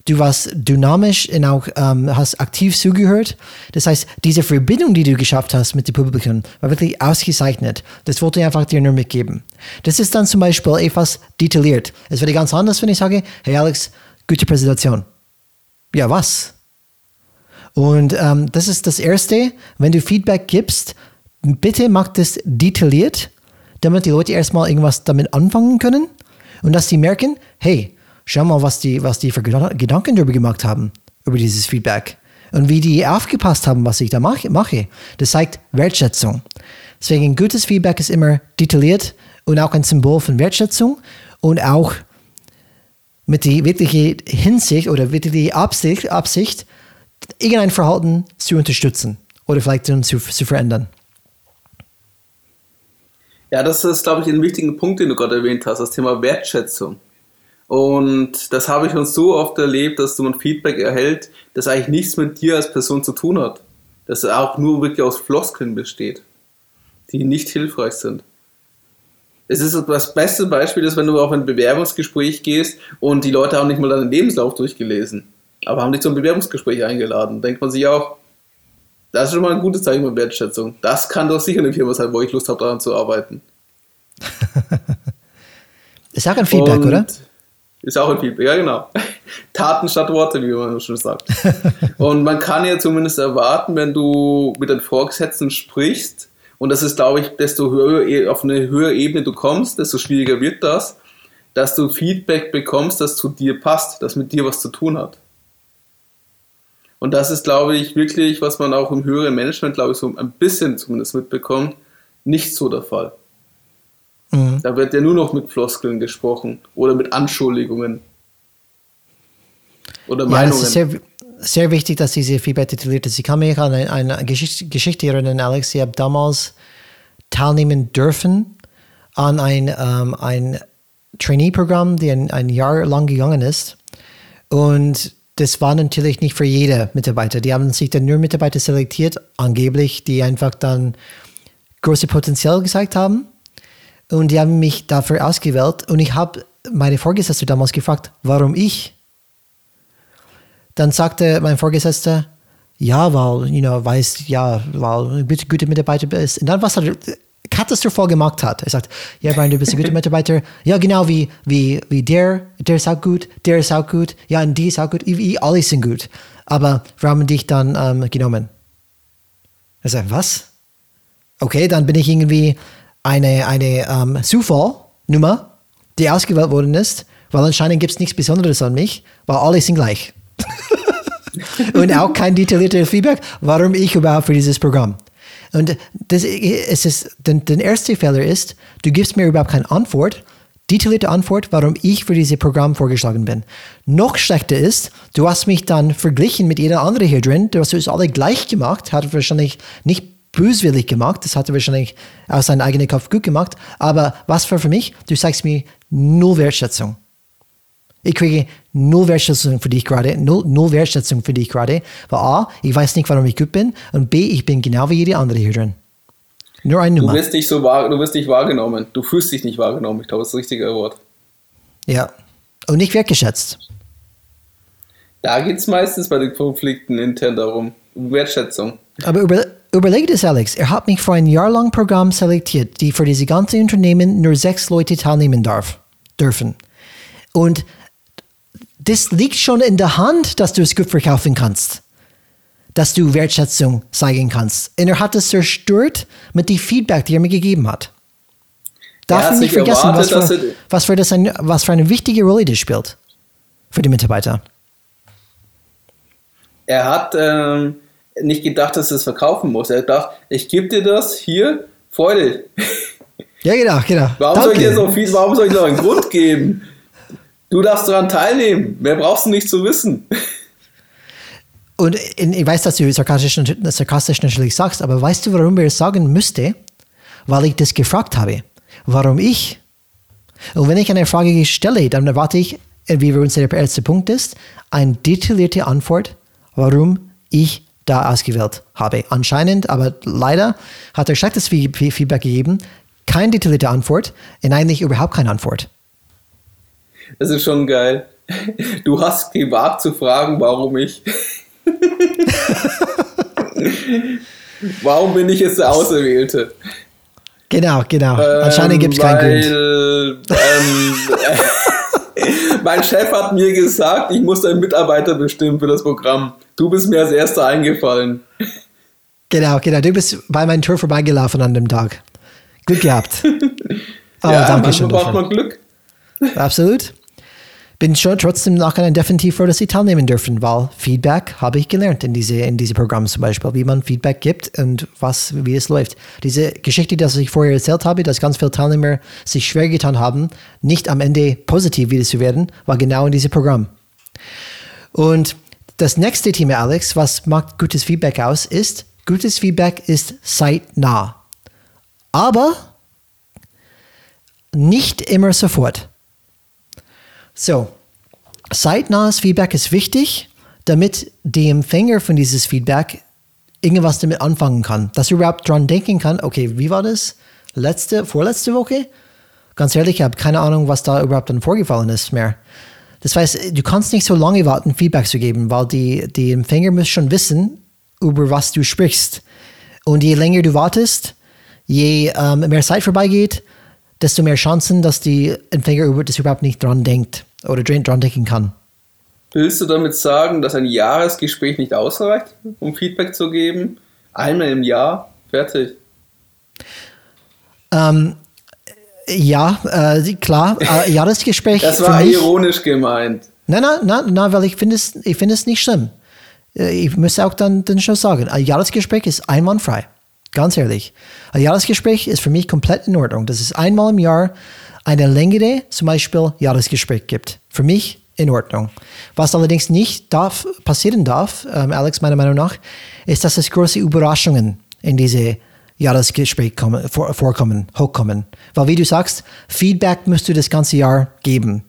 Speaker 1: Du warst dynamisch und auch ähm, hast aktiv zugehört. Das heißt, diese Verbindung, die du geschafft hast mit dem Publikum, war wirklich ausgezeichnet. Das wollte ich einfach dir nur mitgeben. Das ist dann zum Beispiel etwas detailliert. Es wäre ganz anders, wenn ich sage, hey Alex, gute Präsentation. Ja, was? Und ähm, das ist das Erste, wenn du Feedback gibst, bitte mach das detailliert, damit die Leute erstmal irgendwas damit anfangen können und dass sie merken, hey, schau mal, was die, was die für Gedanken darüber gemacht haben, über dieses Feedback. Und wie die aufgepasst haben, was ich da mache. Das zeigt Wertschätzung. Deswegen gutes Feedback ist immer detailliert und auch ein Symbol von Wertschätzung und auch mit der wirklichen Hinsicht oder wirkliche Absicht, Absicht irgendein Verhalten zu unterstützen oder vielleicht zu, zu verändern.
Speaker 2: Ja, das ist, glaube ich, ein wichtiger Punkt, den du gerade erwähnt hast, das Thema Wertschätzung. Und das habe ich schon so oft erlebt, dass du ein Feedback erhält, das eigentlich nichts mit dir als Person zu tun hat. Das auch nur wirklich aus Floskeln besteht, die nicht hilfreich sind. Es ist das beste Beispiel, ist, wenn du auf ein Bewerbungsgespräch gehst und die Leute haben nicht mal deinen Lebenslauf durchgelesen, aber haben dich zum Bewerbungsgespräch eingeladen. Denkt man sich auch, das ist schon mal ein gutes Zeichen von Wertschätzung. Das kann doch sicher eine Firma sein, wo ich Lust habe, daran zu arbeiten.
Speaker 1: ist auch ein Feedback, und oder?
Speaker 2: Ist auch ein Feedback, ja genau. Taten statt Worte, wie man schon sagt. und man kann ja zumindest erwarten, wenn du mit deinen Vorgesetzten sprichst, und das ist, glaube ich, desto höher auf eine höhere Ebene du kommst, desto schwieriger wird das, dass du Feedback bekommst, das zu dir passt, das mit dir was zu tun hat. Und das ist, glaube ich, wirklich, was man auch im höheren Management, glaube ich, so ein bisschen zumindest mitbekommt, nicht so der Fall. Mhm. Da wird ja nur noch mit Floskeln gesprochen oder mit Anschuldigungen. Oder Meinungen.
Speaker 1: Ja, sehr, sehr wichtig, dass diese Feedback detailliert ist. Ich kann mich an eine, eine Geschichte, Geschichte erinnern, Alex. Ich habe damals teilnehmen dürfen an ein, ähm, ein Trainee-Programm, das ein, ein Jahr lang gegangen ist. Und das war natürlich nicht für jede Mitarbeiter. Die haben sich dann nur Mitarbeiter selektiert, angeblich, die einfach dann große Potenzial gezeigt haben. Und die haben mich dafür ausgewählt. Und ich habe meine Vorgesetzte damals gefragt, warum ich? Dann sagte mein Vorgesetzter, ja, weil, you know, weiß, ja, weil du gute Mitarbeiter bist. Und dann was er katastrophal gemacht hat. Er sagt, ja, Brian, du bist ein guter Mitarbeiter. Ja, genau wie, wie, wie der, der ist auch gut, der ist auch gut, ja, und die ist auch gut, wie, alle sind gut. Aber wir haben dich dann ähm, genommen. Er sagt, was? Okay, dann bin ich irgendwie eine, eine ähm, Zufallnummer, die ausgewählt worden ist, weil anscheinend gibt es nichts Besonderes an mich, weil alle sind gleich. und auch kein detailliertes Feedback, warum ich überhaupt für dieses Programm. Und das, es ist, der, der erste Fehler ist, du gibst mir überhaupt keine Antwort, detaillierte Antwort, warum ich für dieses Programm vorgeschlagen bin. Noch schlechter ist, du hast mich dann verglichen mit jeder anderen hier drin, du hast es alle gleich gemacht, hat wahrscheinlich nicht böswillig gemacht, das hat er wahrscheinlich aus seinem eigenen Kopf gut gemacht, aber was war für mich? Du sagst mir null Wertschätzung. Ich kriege null Wertschätzung für dich gerade, null, null Wertschätzung für dich gerade, weil A, ich weiß nicht, warum ich gut bin und B, ich bin genau wie jede andere hier drin.
Speaker 2: Nur eine Nummer. Du wirst nicht so wahr, du wirst nicht wahrgenommen. Du fühlst dich nicht wahrgenommen. Ich glaube, das ist das richtige Wort.
Speaker 1: Ja. Und nicht wertgeschätzt.
Speaker 2: Da geht es meistens bei den Konflikten intern darum. Wertschätzung.
Speaker 1: Aber über, überleg das, Alex. Er hat mich für ein Jahr lang Programm selektiert, die für diese ganze Unternehmen nur sechs Leute teilnehmen darf, dürfen. Und das liegt schon in der Hand, dass du es gut verkaufen kannst. Dass du Wertschätzung zeigen kannst. Und er hat es zerstört mit dem Feedback, die er mir gegeben hat. Darf ich nicht vergessen, erwartet, was, für, was, für das ein, was für eine wichtige Rolle das spielt für die Mitarbeiter.
Speaker 2: Er hat ähm, nicht gedacht, dass er es verkaufen muss. Er gedacht, ich gebe dir das hier, Freude.
Speaker 1: Ja, genau, genau.
Speaker 2: Warum soll, ich dir so viel, warum soll ich noch einen Grund geben? Du darfst daran teilnehmen. Mehr brauchst du nicht zu wissen.
Speaker 1: Und ich weiß, dass du sarkastisch, sarkastisch natürlich sagst, aber weißt du, warum wir es sagen müsste? Weil ich das gefragt habe. Warum ich? Und wenn ich eine Frage stelle, dann erwarte ich, wie unser erster Punkt ist, eine detaillierte Antwort, warum ich da ausgewählt habe. Anscheinend, aber leider hat er schlechtes Feedback gegeben, keine detaillierte Antwort und eigentlich überhaupt keine Antwort.
Speaker 2: Das ist schon geil. Du hast gewagt zu fragen, warum ich. warum bin ich jetzt der Auserwählte?
Speaker 1: Genau, genau. Ähm, Anscheinend gibt es keinen Grund. Ähm,
Speaker 2: mein Chef hat mir gesagt, ich muss einen Mitarbeiter bestimmen für das Programm. Du bist mir als erster eingefallen.
Speaker 1: Genau, genau. Du bist bei meinem Tour vorbeigelaufen an dem Tag. Glück gehabt.
Speaker 2: Oh, ja, danke schön. braucht man Glück.
Speaker 1: Absolut. Bin schon trotzdem nachher definitiv froh, dass sie teilnehmen dürfen, weil Feedback habe ich gelernt in diese, in diese Programme zum Beispiel, wie man Feedback gibt und was, wie es läuft. Diese Geschichte, die ich vorher erzählt habe, dass ganz viele Teilnehmer sich schwer getan haben, nicht am Ende positiv wieder zu werden, war genau in diesem Programm. Und das nächste Thema, Alex, was macht gutes Feedback aus, ist, gutes Feedback ist zeitnah. Aber nicht immer sofort. So, zeitnahes Feedback ist wichtig, damit der Empfänger von dieses Feedback irgendwas damit anfangen kann. Dass er überhaupt dran denken kann, okay, wie war das? Letzte, vorletzte Woche? Ganz ehrlich, ich habe keine Ahnung, was da überhaupt dann vorgefallen ist mehr. Das heißt, du kannst nicht so lange warten, Feedback zu geben, weil die, die Empfänger müssen schon wissen, über was du sprichst. Und je länger du wartest, je ähm, mehr Zeit vorbeigeht, desto mehr Chancen, dass die Empfänger das überhaupt nicht dran denkt oder dran denken kann.
Speaker 2: Willst du damit sagen, dass ein Jahresgespräch nicht ausreicht, um Feedback zu geben? Einmal im Jahr, fertig.
Speaker 1: Ähm, ja, äh, klar, äh, Jahresgespräch.
Speaker 2: das war mich, ironisch gemeint.
Speaker 1: Nein, nein, nein, nein weil ich finde es, find es nicht schlimm. Äh, ich muss auch dann, dann schon sagen, ein Jahresgespräch ist einwandfrei. Ganz ehrlich. Ein Jahresgespräch ist für mich komplett in Ordnung. Dass es einmal im Jahr eine längere, zum Beispiel Jahresgespräch gibt. Für mich in Ordnung. Was allerdings nicht darf, passieren darf, ähm, Alex, meiner Meinung nach, ist, dass es große Überraschungen in diese Jahresgespräch kommen, vor, vorkommen, hochkommen. Weil, wie du sagst, Feedback musst du das ganze Jahr geben.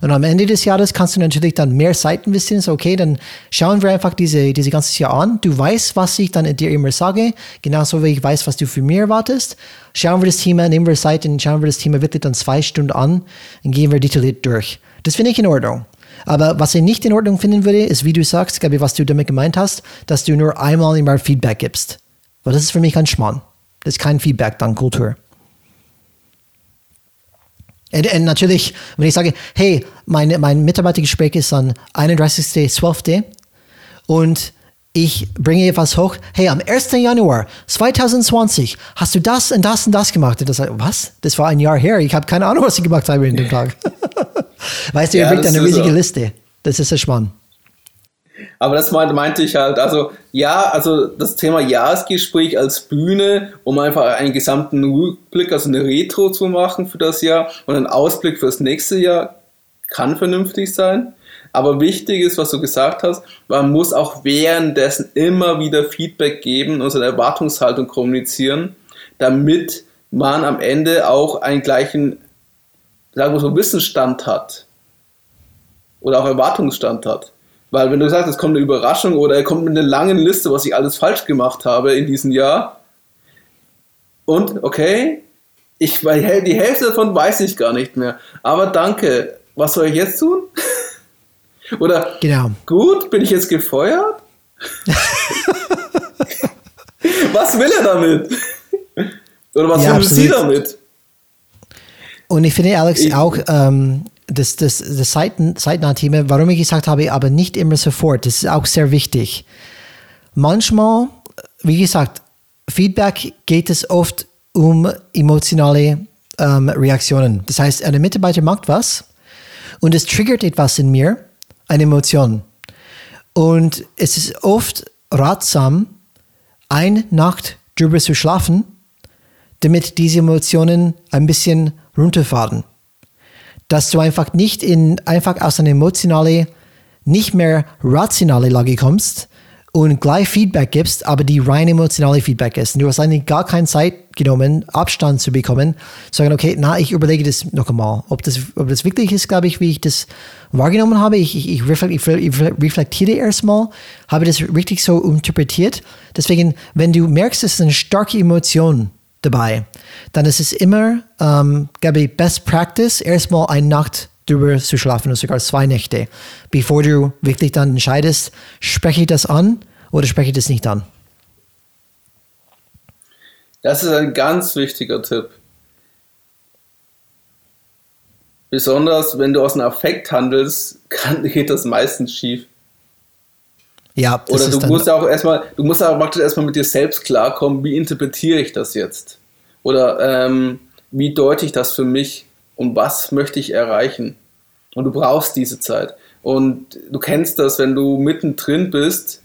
Speaker 1: Und am Ende des Jahres kannst du natürlich dann mehr Zeit investieren. So, okay, dann schauen wir einfach diese, diese ganze Jahr an. Du weißt, was ich dann dir immer sage, genauso wie ich weiß, was du für mir erwartest. Schauen wir das Thema, nehmen wir Zeit und schauen wir das Thema wirklich dann zwei Stunden an und gehen wir detailliert durch. Das finde ich in Ordnung. Aber was ich nicht in Ordnung finden würde, ist, wie du sagst, glaube ich, was du damit gemeint hast, dass du nur einmal im Jahr Feedback gibst. Weil das ist für mich ein Schmarrn. Das ist kein Feedback, dann Kultur. Und, und, natürlich, wenn ich sage, hey, mein, mein Mitarbeitergespräch ist am 31.12. und ich bringe etwas hoch, hey, am 1. Januar 2020 hast du das und das und das gemacht. Und das, was? Das war ein Jahr her. Ich habe keine Ahnung, was ich gemacht habe in dem Tag. weißt du, ihr ja, bringt eine riesige so. Liste. Das ist der Schmarrn.
Speaker 2: Aber das meinte, meinte ich halt, also ja, also das Thema Jahresgespräch als Bühne, um einfach einen gesamten Rückblick, also eine Retro zu machen für das Jahr und einen Ausblick für das nächste Jahr, kann vernünftig sein. Aber wichtig ist, was du gesagt hast, man muss auch währenddessen immer wieder Feedback geben und seine Erwartungshaltung kommunizieren, damit man am Ende auch einen gleichen, sagen wir so, Wissensstand hat. Oder auch Erwartungsstand hat. Weil wenn du sagst, es kommt eine Überraschung oder er kommt mit einer langen Liste, was ich alles falsch gemacht habe in diesem Jahr. Und, okay, ich, die Hälfte davon weiß ich gar nicht mehr. Aber danke, was soll ich jetzt tun? Oder,
Speaker 1: genau.
Speaker 2: gut, bin ich jetzt gefeuert? was will er damit? Oder was ja, will sie damit?
Speaker 1: Und ich finde, Alex, ich, auch ähm, das, das, das zeitnahe Thema, warum ich gesagt habe, aber nicht immer sofort, das ist auch sehr wichtig. Manchmal, wie gesagt, Feedback geht es oft um emotionale ähm, Reaktionen. Das heißt, ein Mitarbeiter macht was und es triggert etwas in mir, eine Emotion. Und es ist oft ratsam, eine Nacht drüber zu schlafen, damit diese Emotionen ein bisschen runterfahren dass du einfach nicht in, einfach aus einer emotionalen, nicht mehr rationalen Lage kommst und gleich Feedback gibst, aber die rein emotionale Feedback ist. Und du hast eigentlich gar keine Zeit genommen, Abstand zu bekommen, zu sagen, okay, na, ich überlege das noch einmal. Ob das, ob das wirklich ist, glaube ich, wie ich das wahrgenommen habe. Ich, ich, ich, reflektiere erstmal, habe das richtig so interpretiert. Deswegen, wenn du merkst, es ist eine starke Emotion, dabei. Dann ist es immer, ähm, glaube ich, Best Practice, erstmal eine Nacht drüber zu schlafen oder sogar zwei Nächte, bevor du wirklich dann entscheidest, spreche ich das an oder spreche ich das nicht an.
Speaker 2: Das ist ein ganz wichtiger Tipp. Besonders wenn du aus einem Affekt handelst, kann, geht das meistens schief.
Speaker 1: Ja,
Speaker 2: Oder du musst auch erstmal, du musst auch praktisch erstmal mit dir selbst klarkommen, wie interpretiere ich das jetzt? Oder ähm, wie deute ich das für mich und was möchte ich erreichen? Und du brauchst diese Zeit. Und du kennst das, wenn du mittendrin bist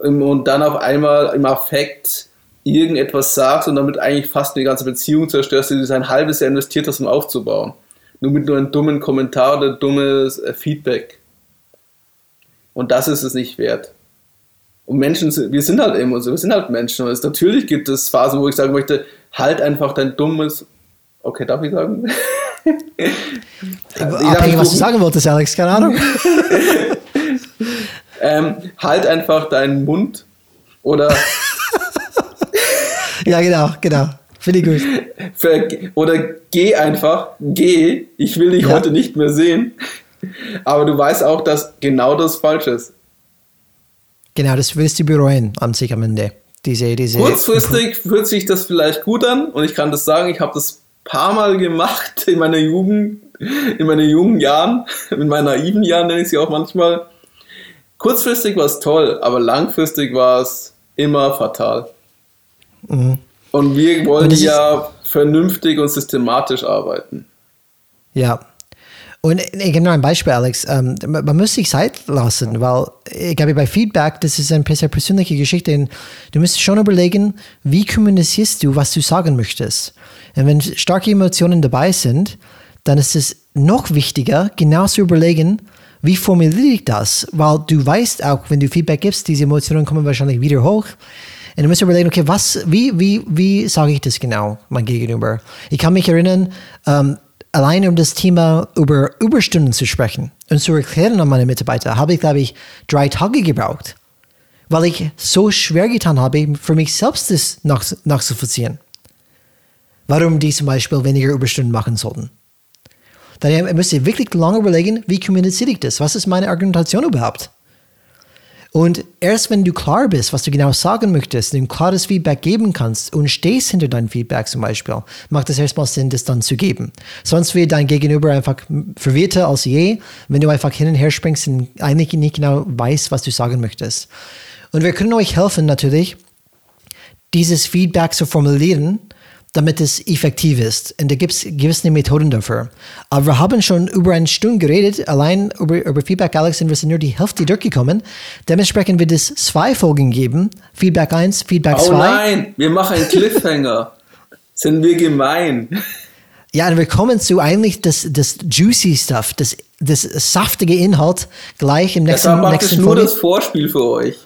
Speaker 2: und dann auf einmal im Affekt irgendetwas sagst und damit eigentlich fast eine ganze Beziehung zerstörst, die du ein halbes Jahr investiert hast, um aufzubauen. Nur mit nur einem dummen Kommentar oder dummes äh, Feedback. Und das ist es nicht wert. Und Menschen, wir sind halt immer so, wir sind halt Menschen. Und es, natürlich gibt es Phasen, wo ich sagen möchte, halt einfach dein dummes, okay, darf ich sagen?
Speaker 1: Abhängig, was du sagen wolltest, Alex, keine Ahnung.
Speaker 2: ähm, halt einfach deinen Mund oder.
Speaker 1: ja, genau, genau. Finde ich
Speaker 2: gut. Oder geh einfach, geh, ich will dich ja. heute nicht mehr sehen. Aber du weißt auch, dass genau das falsch ist.
Speaker 1: Genau, das willst du bereuen an sich am Ende. Diese, diese
Speaker 2: Kurzfristig fühlt sich das vielleicht gut an und ich kann das sagen, ich habe das paar Mal gemacht in meiner Jugend, in meinen jungen Jahren, in meinen naiven Jahren nenne ich sie auch manchmal. Kurzfristig war es toll, aber langfristig war es immer fatal. Mhm. Und wir wollen und ja vernünftig und systematisch arbeiten.
Speaker 1: Ja, und ich gebe noch ein Beispiel, Alex. Ähm, man muss sich Zeit lassen, weil ich glaube, bei Feedback, das ist eine sehr persönliche Geschichte. Du musst schon überlegen, wie kommunizierst du, was du sagen möchtest. Und wenn starke Emotionen dabei sind, dann ist es noch wichtiger, genau zu überlegen, wie formuliere ich das? Weil du weißt auch, wenn du Feedback gibst, diese Emotionen kommen wahrscheinlich wieder hoch. Und du musst überlegen, okay, was, wie, wie, wie sage ich das genau, mein Gegenüber? Ich kann mich erinnern, ähm, allein um das Thema über Überstunden zu sprechen und zu erklären an meine Mitarbeiter, habe ich, glaube ich, drei Tage gebraucht, weil ich so schwer getan habe, für mich selbst das nach, nachzuvollziehen. Warum die zum Beispiel weniger Überstunden machen sollten. Dann müsst ihr wirklich lange überlegen, wie kommuniziere ich das? Was ist meine Argumentation überhaupt? Und erst wenn du klar bist, was du genau sagen möchtest, ein klares Feedback geben kannst und stehst hinter deinem Feedback zum Beispiel, macht es erstmal Sinn, das dann zu geben. Sonst wird dein Gegenüber einfach verwirrter als je, wenn du einfach hin und her springst und eigentlich nicht genau weißt, was du sagen möchtest. Und wir können euch helfen natürlich, dieses Feedback zu formulieren, damit es effektiv ist. Und da gibt es gewisse Methoden dafür. Aber wir haben schon über eine Stunde geredet, allein über, über Feedback, Alex, und wir sind nur die Hälfte durchgekommen. Dementsprechend wird es zwei Folgen geben. Feedback 1, Feedback 2.
Speaker 2: Oh nein, wir machen einen Cliffhanger. sind wir gemein.
Speaker 1: Ja, und wir kommen zu eigentlich das, das juicy Stuff, das, das saftige Inhalt gleich im nächsten,
Speaker 2: das war
Speaker 1: nächsten
Speaker 2: nur das Vorspiel für euch.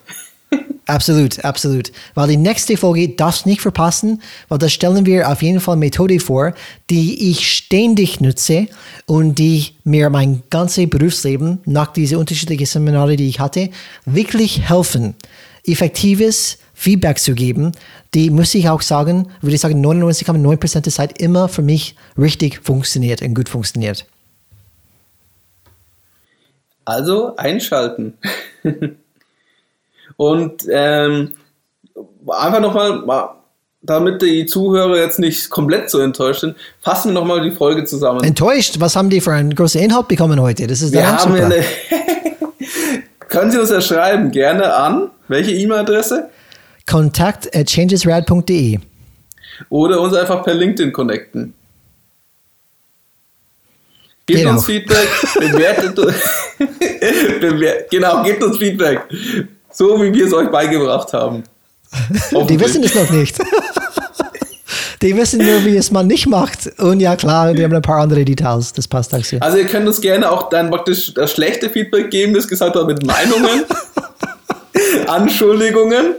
Speaker 1: Absolut, absolut. Weil die nächste Folge darfst nicht verpassen, weil da stellen wir auf jeden Fall Methode vor, die ich ständig nutze und die mir mein ganzes Berufsleben nach diese unterschiedlichen Seminare, die ich hatte, wirklich helfen, effektives Feedback zu geben, die muss ich auch sagen, würde ich sagen, 99,9% der Zeit immer für mich richtig funktioniert und gut funktioniert.
Speaker 2: Also einschalten. Und ähm, einfach nochmal, damit die Zuhörer jetzt nicht komplett so enttäuscht sind, fassen wir nochmal die Folge zusammen.
Speaker 1: Enttäuscht? Was haben die für einen großen Inhalt bekommen heute? Das ist
Speaker 2: wir haben eine Können Sie uns ja schreiben, gerne an. Welche E-Mail-Adresse?
Speaker 1: Kontakt at changesrad.de
Speaker 2: Oder uns einfach per LinkedIn connecten. Gebt genau. uns Feedback, bewertet Bewer genau, gebt uns Feedback. So wie wir es euch beigebracht haben.
Speaker 1: Die wissen es noch nicht. Die wissen nur, wie es man nicht macht. Und ja, klar, wir haben ein paar andere Details. Das passt auch
Speaker 2: hier. Also, ihr könnt uns gerne auch dann praktisch das schlechte Feedback geben, das gesagt hat mit Meinungen, Anschuldigungen.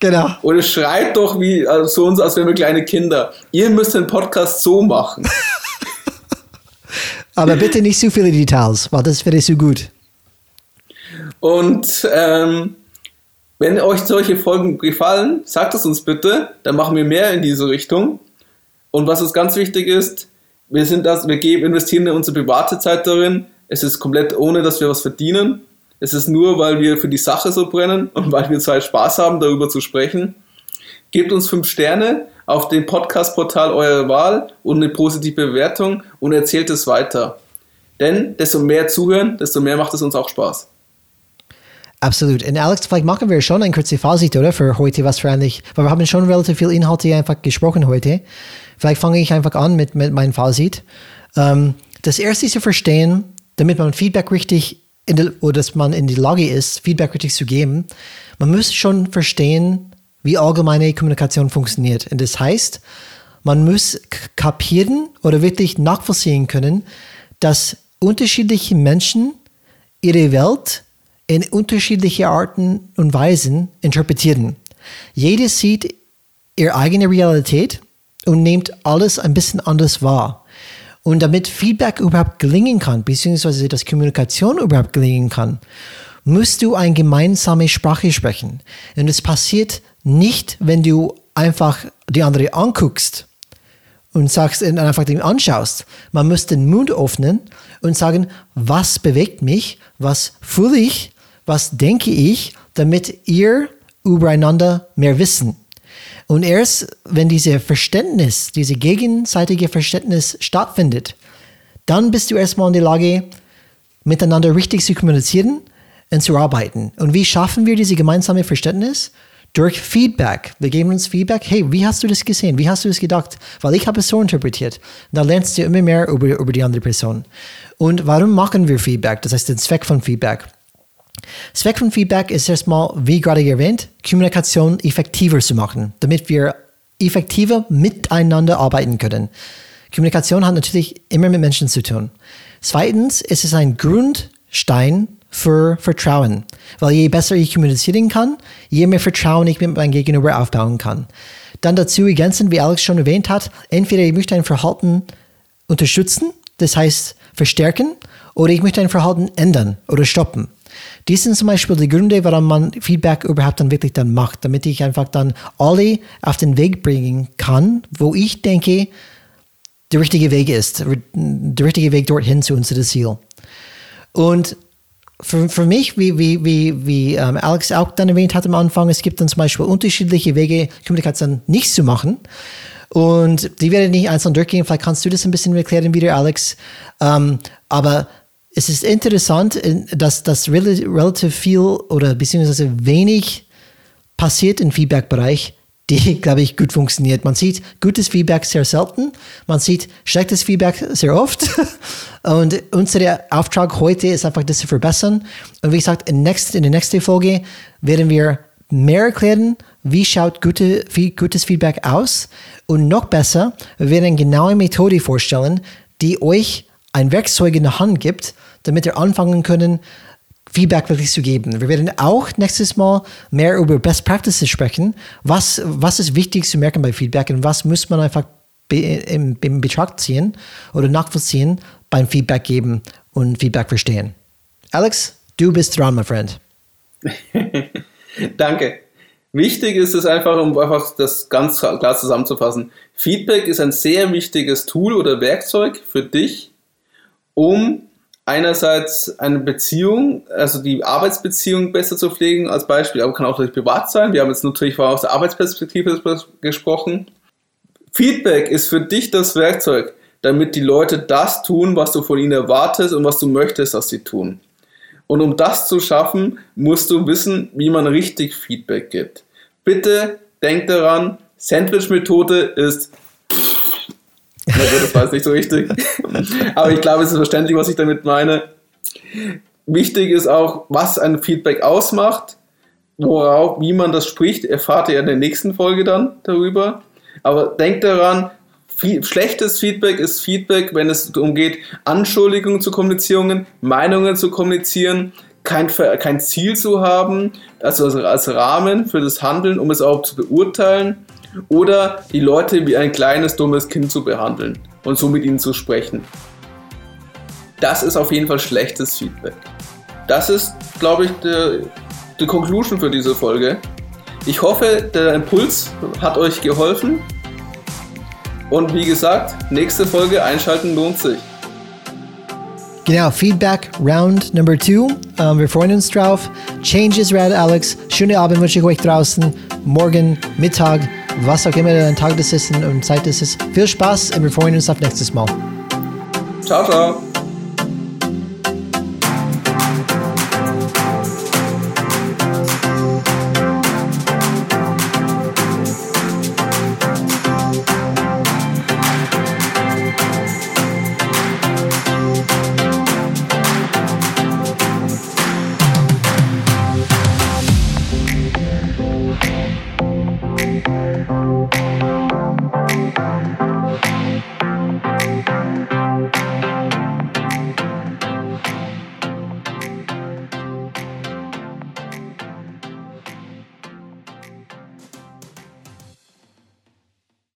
Speaker 1: Genau.
Speaker 2: Oder schreit doch wie also so uns, als wären wir kleine Kinder. Ihr müsst den Podcast so machen.
Speaker 1: Aber bitte nicht zu viele Details, weil das wäre so gut.
Speaker 2: Und ähm, wenn euch solche Folgen gefallen, sagt es uns bitte, dann machen wir mehr in diese Richtung. Und was uns ganz wichtig ist, wir sind das, wir geben, investieren in unsere private Zeit darin. Es ist komplett ohne, dass wir was verdienen. Es ist nur, weil wir für die Sache so brennen und weil wir zwei Spaß haben, darüber zu sprechen. Gebt uns fünf Sterne auf dem Podcast-Portal eurer Wahl und eine positive Bewertung und erzählt es weiter. Denn desto mehr zuhören, desto mehr macht es uns auch Spaß.
Speaker 1: Absolut. Und Alex, vielleicht machen wir schon ein kurzes Fazit, oder? Für heute, was für eigentlich, weil wir haben schon relativ viel Inhalte einfach gesprochen heute. Vielleicht fange ich einfach an mit, mit meinem Fazit. Ähm, das erste ist zu verstehen, damit man Feedback richtig, in die, oder dass man in die Lage ist, Feedback richtig zu geben, man muss schon verstehen, wie allgemeine Kommunikation funktioniert. Und das heißt, man muss kapieren oder wirklich nachvollziehen können, dass unterschiedliche Menschen ihre Welt in unterschiedliche Arten und Weisen interpretieren. Jeder sieht ihre eigene Realität und nimmt alles ein bisschen anders wahr. Und damit Feedback überhaupt gelingen kann, beziehungsweise dass Kommunikation überhaupt gelingen kann, musst du eine gemeinsame Sprache sprechen. Und es passiert nicht, wenn du einfach die andere anguckst und sagst und einfach den anschaust. Man muss den Mund öffnen und sagen, was bewegt mich, was fühle ich, was denke ich, damit ihr übereinander mehr wissen. Und erst wenn diese Verständnis, diese gegenseitige Verständnis stattfindet, dann bist du erstmal in der Lage, miteinander richtig zu kommunizieren und zu arbeiten. Und wie schaffen wir diese gemeinsame Verständnis? Durch Feedback. Wir geben uns Feedback. Hey, wie hast du das gesehen? Wie hast du es gedacht? Weil ich habe es so interpretiert. Und da lernst du immer mehr über, über die andere Person. Und warum machen wir Feedback? Das heißt, der Zweck von Feedback. Zweck von Feedback ist erstmal, wie gerade erwähnt, Kommunikation effektiver zu machen, damit wir effektiver miteinander arbeiten können. Kommunikation hat natürlich immer mit Menschen zu tun. Zweitens ist es ein Grundstein für Vertrauen, weil je besser ich kommunizieren kann, je mehr Vertrauen ich mit meinem Gegenüber aufbauen kann. Dann dazu ergänzen, wie Alex schon erwähnt hat, entweder ich möchte ein Verhalten unterstützen, das heißt verstärken, oder ich möchte ein Verhalten ändern oder stoppen. Dies sind zum Beispiel die Gründe, warum man Feedback überhaupt dann wirklich dann macht, damit ich einfach dann alle auf den Weg bringen kann, wo ich denke, der richtige Weg ist, der richtige Weg dorthin zu unserem Ziel. Und für, für mich, wie, wie, wie, wie ähm, Alex auch dann erwähnt hat am Anfang, es gibt dann zum Beispiel unterschiedliche Wege, Kommunikation nicht zu machen. Und die werde ich nicht einzeln durchgehen. Vielleicht kannst du das ein bisschen erklären wieder, Alex. Ähm, aber es ist interessant, dass das relativ viel oder beziehungsweise wenig passiert im Feedback-Bereich die, glaube ich, gut funktioniert. Man sieht gutes Feedback sehr selten, man sieht schlechtes Feedback sehr oft. Und unser Auftrag heute ist einfach, das zu verbessern. Und wie gesagt, in, next, in der nächsten Folge werden wir mehr erklären, wie schaut gute, gutes Feedback aus. Und noch besser, wir werden eine genaue Methode vorstellen, die euch ein Werkzeug in der Hand gibt, damit ihr anfangen können, Feedback wirklich zu geben. Wir werden auch nächstes Mal mehr über Best Practices sprechen. Was, was ist wichtig zu merken bei Feedback und was muss man einfach in, in Betracht ziehen oder nachvollziehen beim Feedback geben und Feedback verstehen. Alex, du bist dran, my friend.
Speaker 2: Danke. Wichtig ist es einfach, um einfach das ganz klar zusammenzufassen. Feedback ist ein sehr wichtiges Tool oder Werkzeug für dich, um einerseits eine Beziehung, also die Arbeitsbeziehung besser zu pflegen als Beispiel, aber kann auch natürlich privat sein. Wir haben jetzt natürlich aus der Arbeitsperspektive gesprochen. Feedback ist für dich das Werkzeug, damit die Leute das tun, was du von ihnen erwartest und was du möchtest, dass sie tun. Und um das zu schaffen, musst du wissen, wie man richtig Feedback gibt. Bitte denk daran, Sandwich-Methode ist das war jetzt nicht so richtig. Aber ich glaube, es ist verständlich, was ich damit meine. Wichtig ist auch, was ein Feedback ausmacht. Worauf, wie man das spricht, erfahrt ihr in der nächsten Folge dann darüber. Aber denkt daran, viel, schlechtes Feedback ist Feedback, wenn es darum geht, Anschuldigungen zu kommunizieren, Meinungen zu kommunizieren, kein, kein Ziel zu haben, also als Rahmen für das Handeln, um es auch zu beurteilen oder die Leute wie ein kleines, dummes Kind zu behandeln und so mit ihnen zu sprechen. Das ist auf jeden Fall schlechtes Feedback. Das ist, glaube ich, die Conclusion für diese Folge. Ich hoffe, der Impuls hat euch geholfen. Und wie gesagt, nächste Folge einschalten lohnt sich.
Speaker 1: Genau, Feedback Round Number 2. Ähm, wir freuen uns drauf. Change is red, Alex. Schöne Abend wünsche ich euch draußen. Morgen, Mittag, was auch immer dein Tag das ist und Zeit das ist. Viel Spaß und wir freuen uns auf nächstes Mal.
Speaker 2: Ciao, ciao.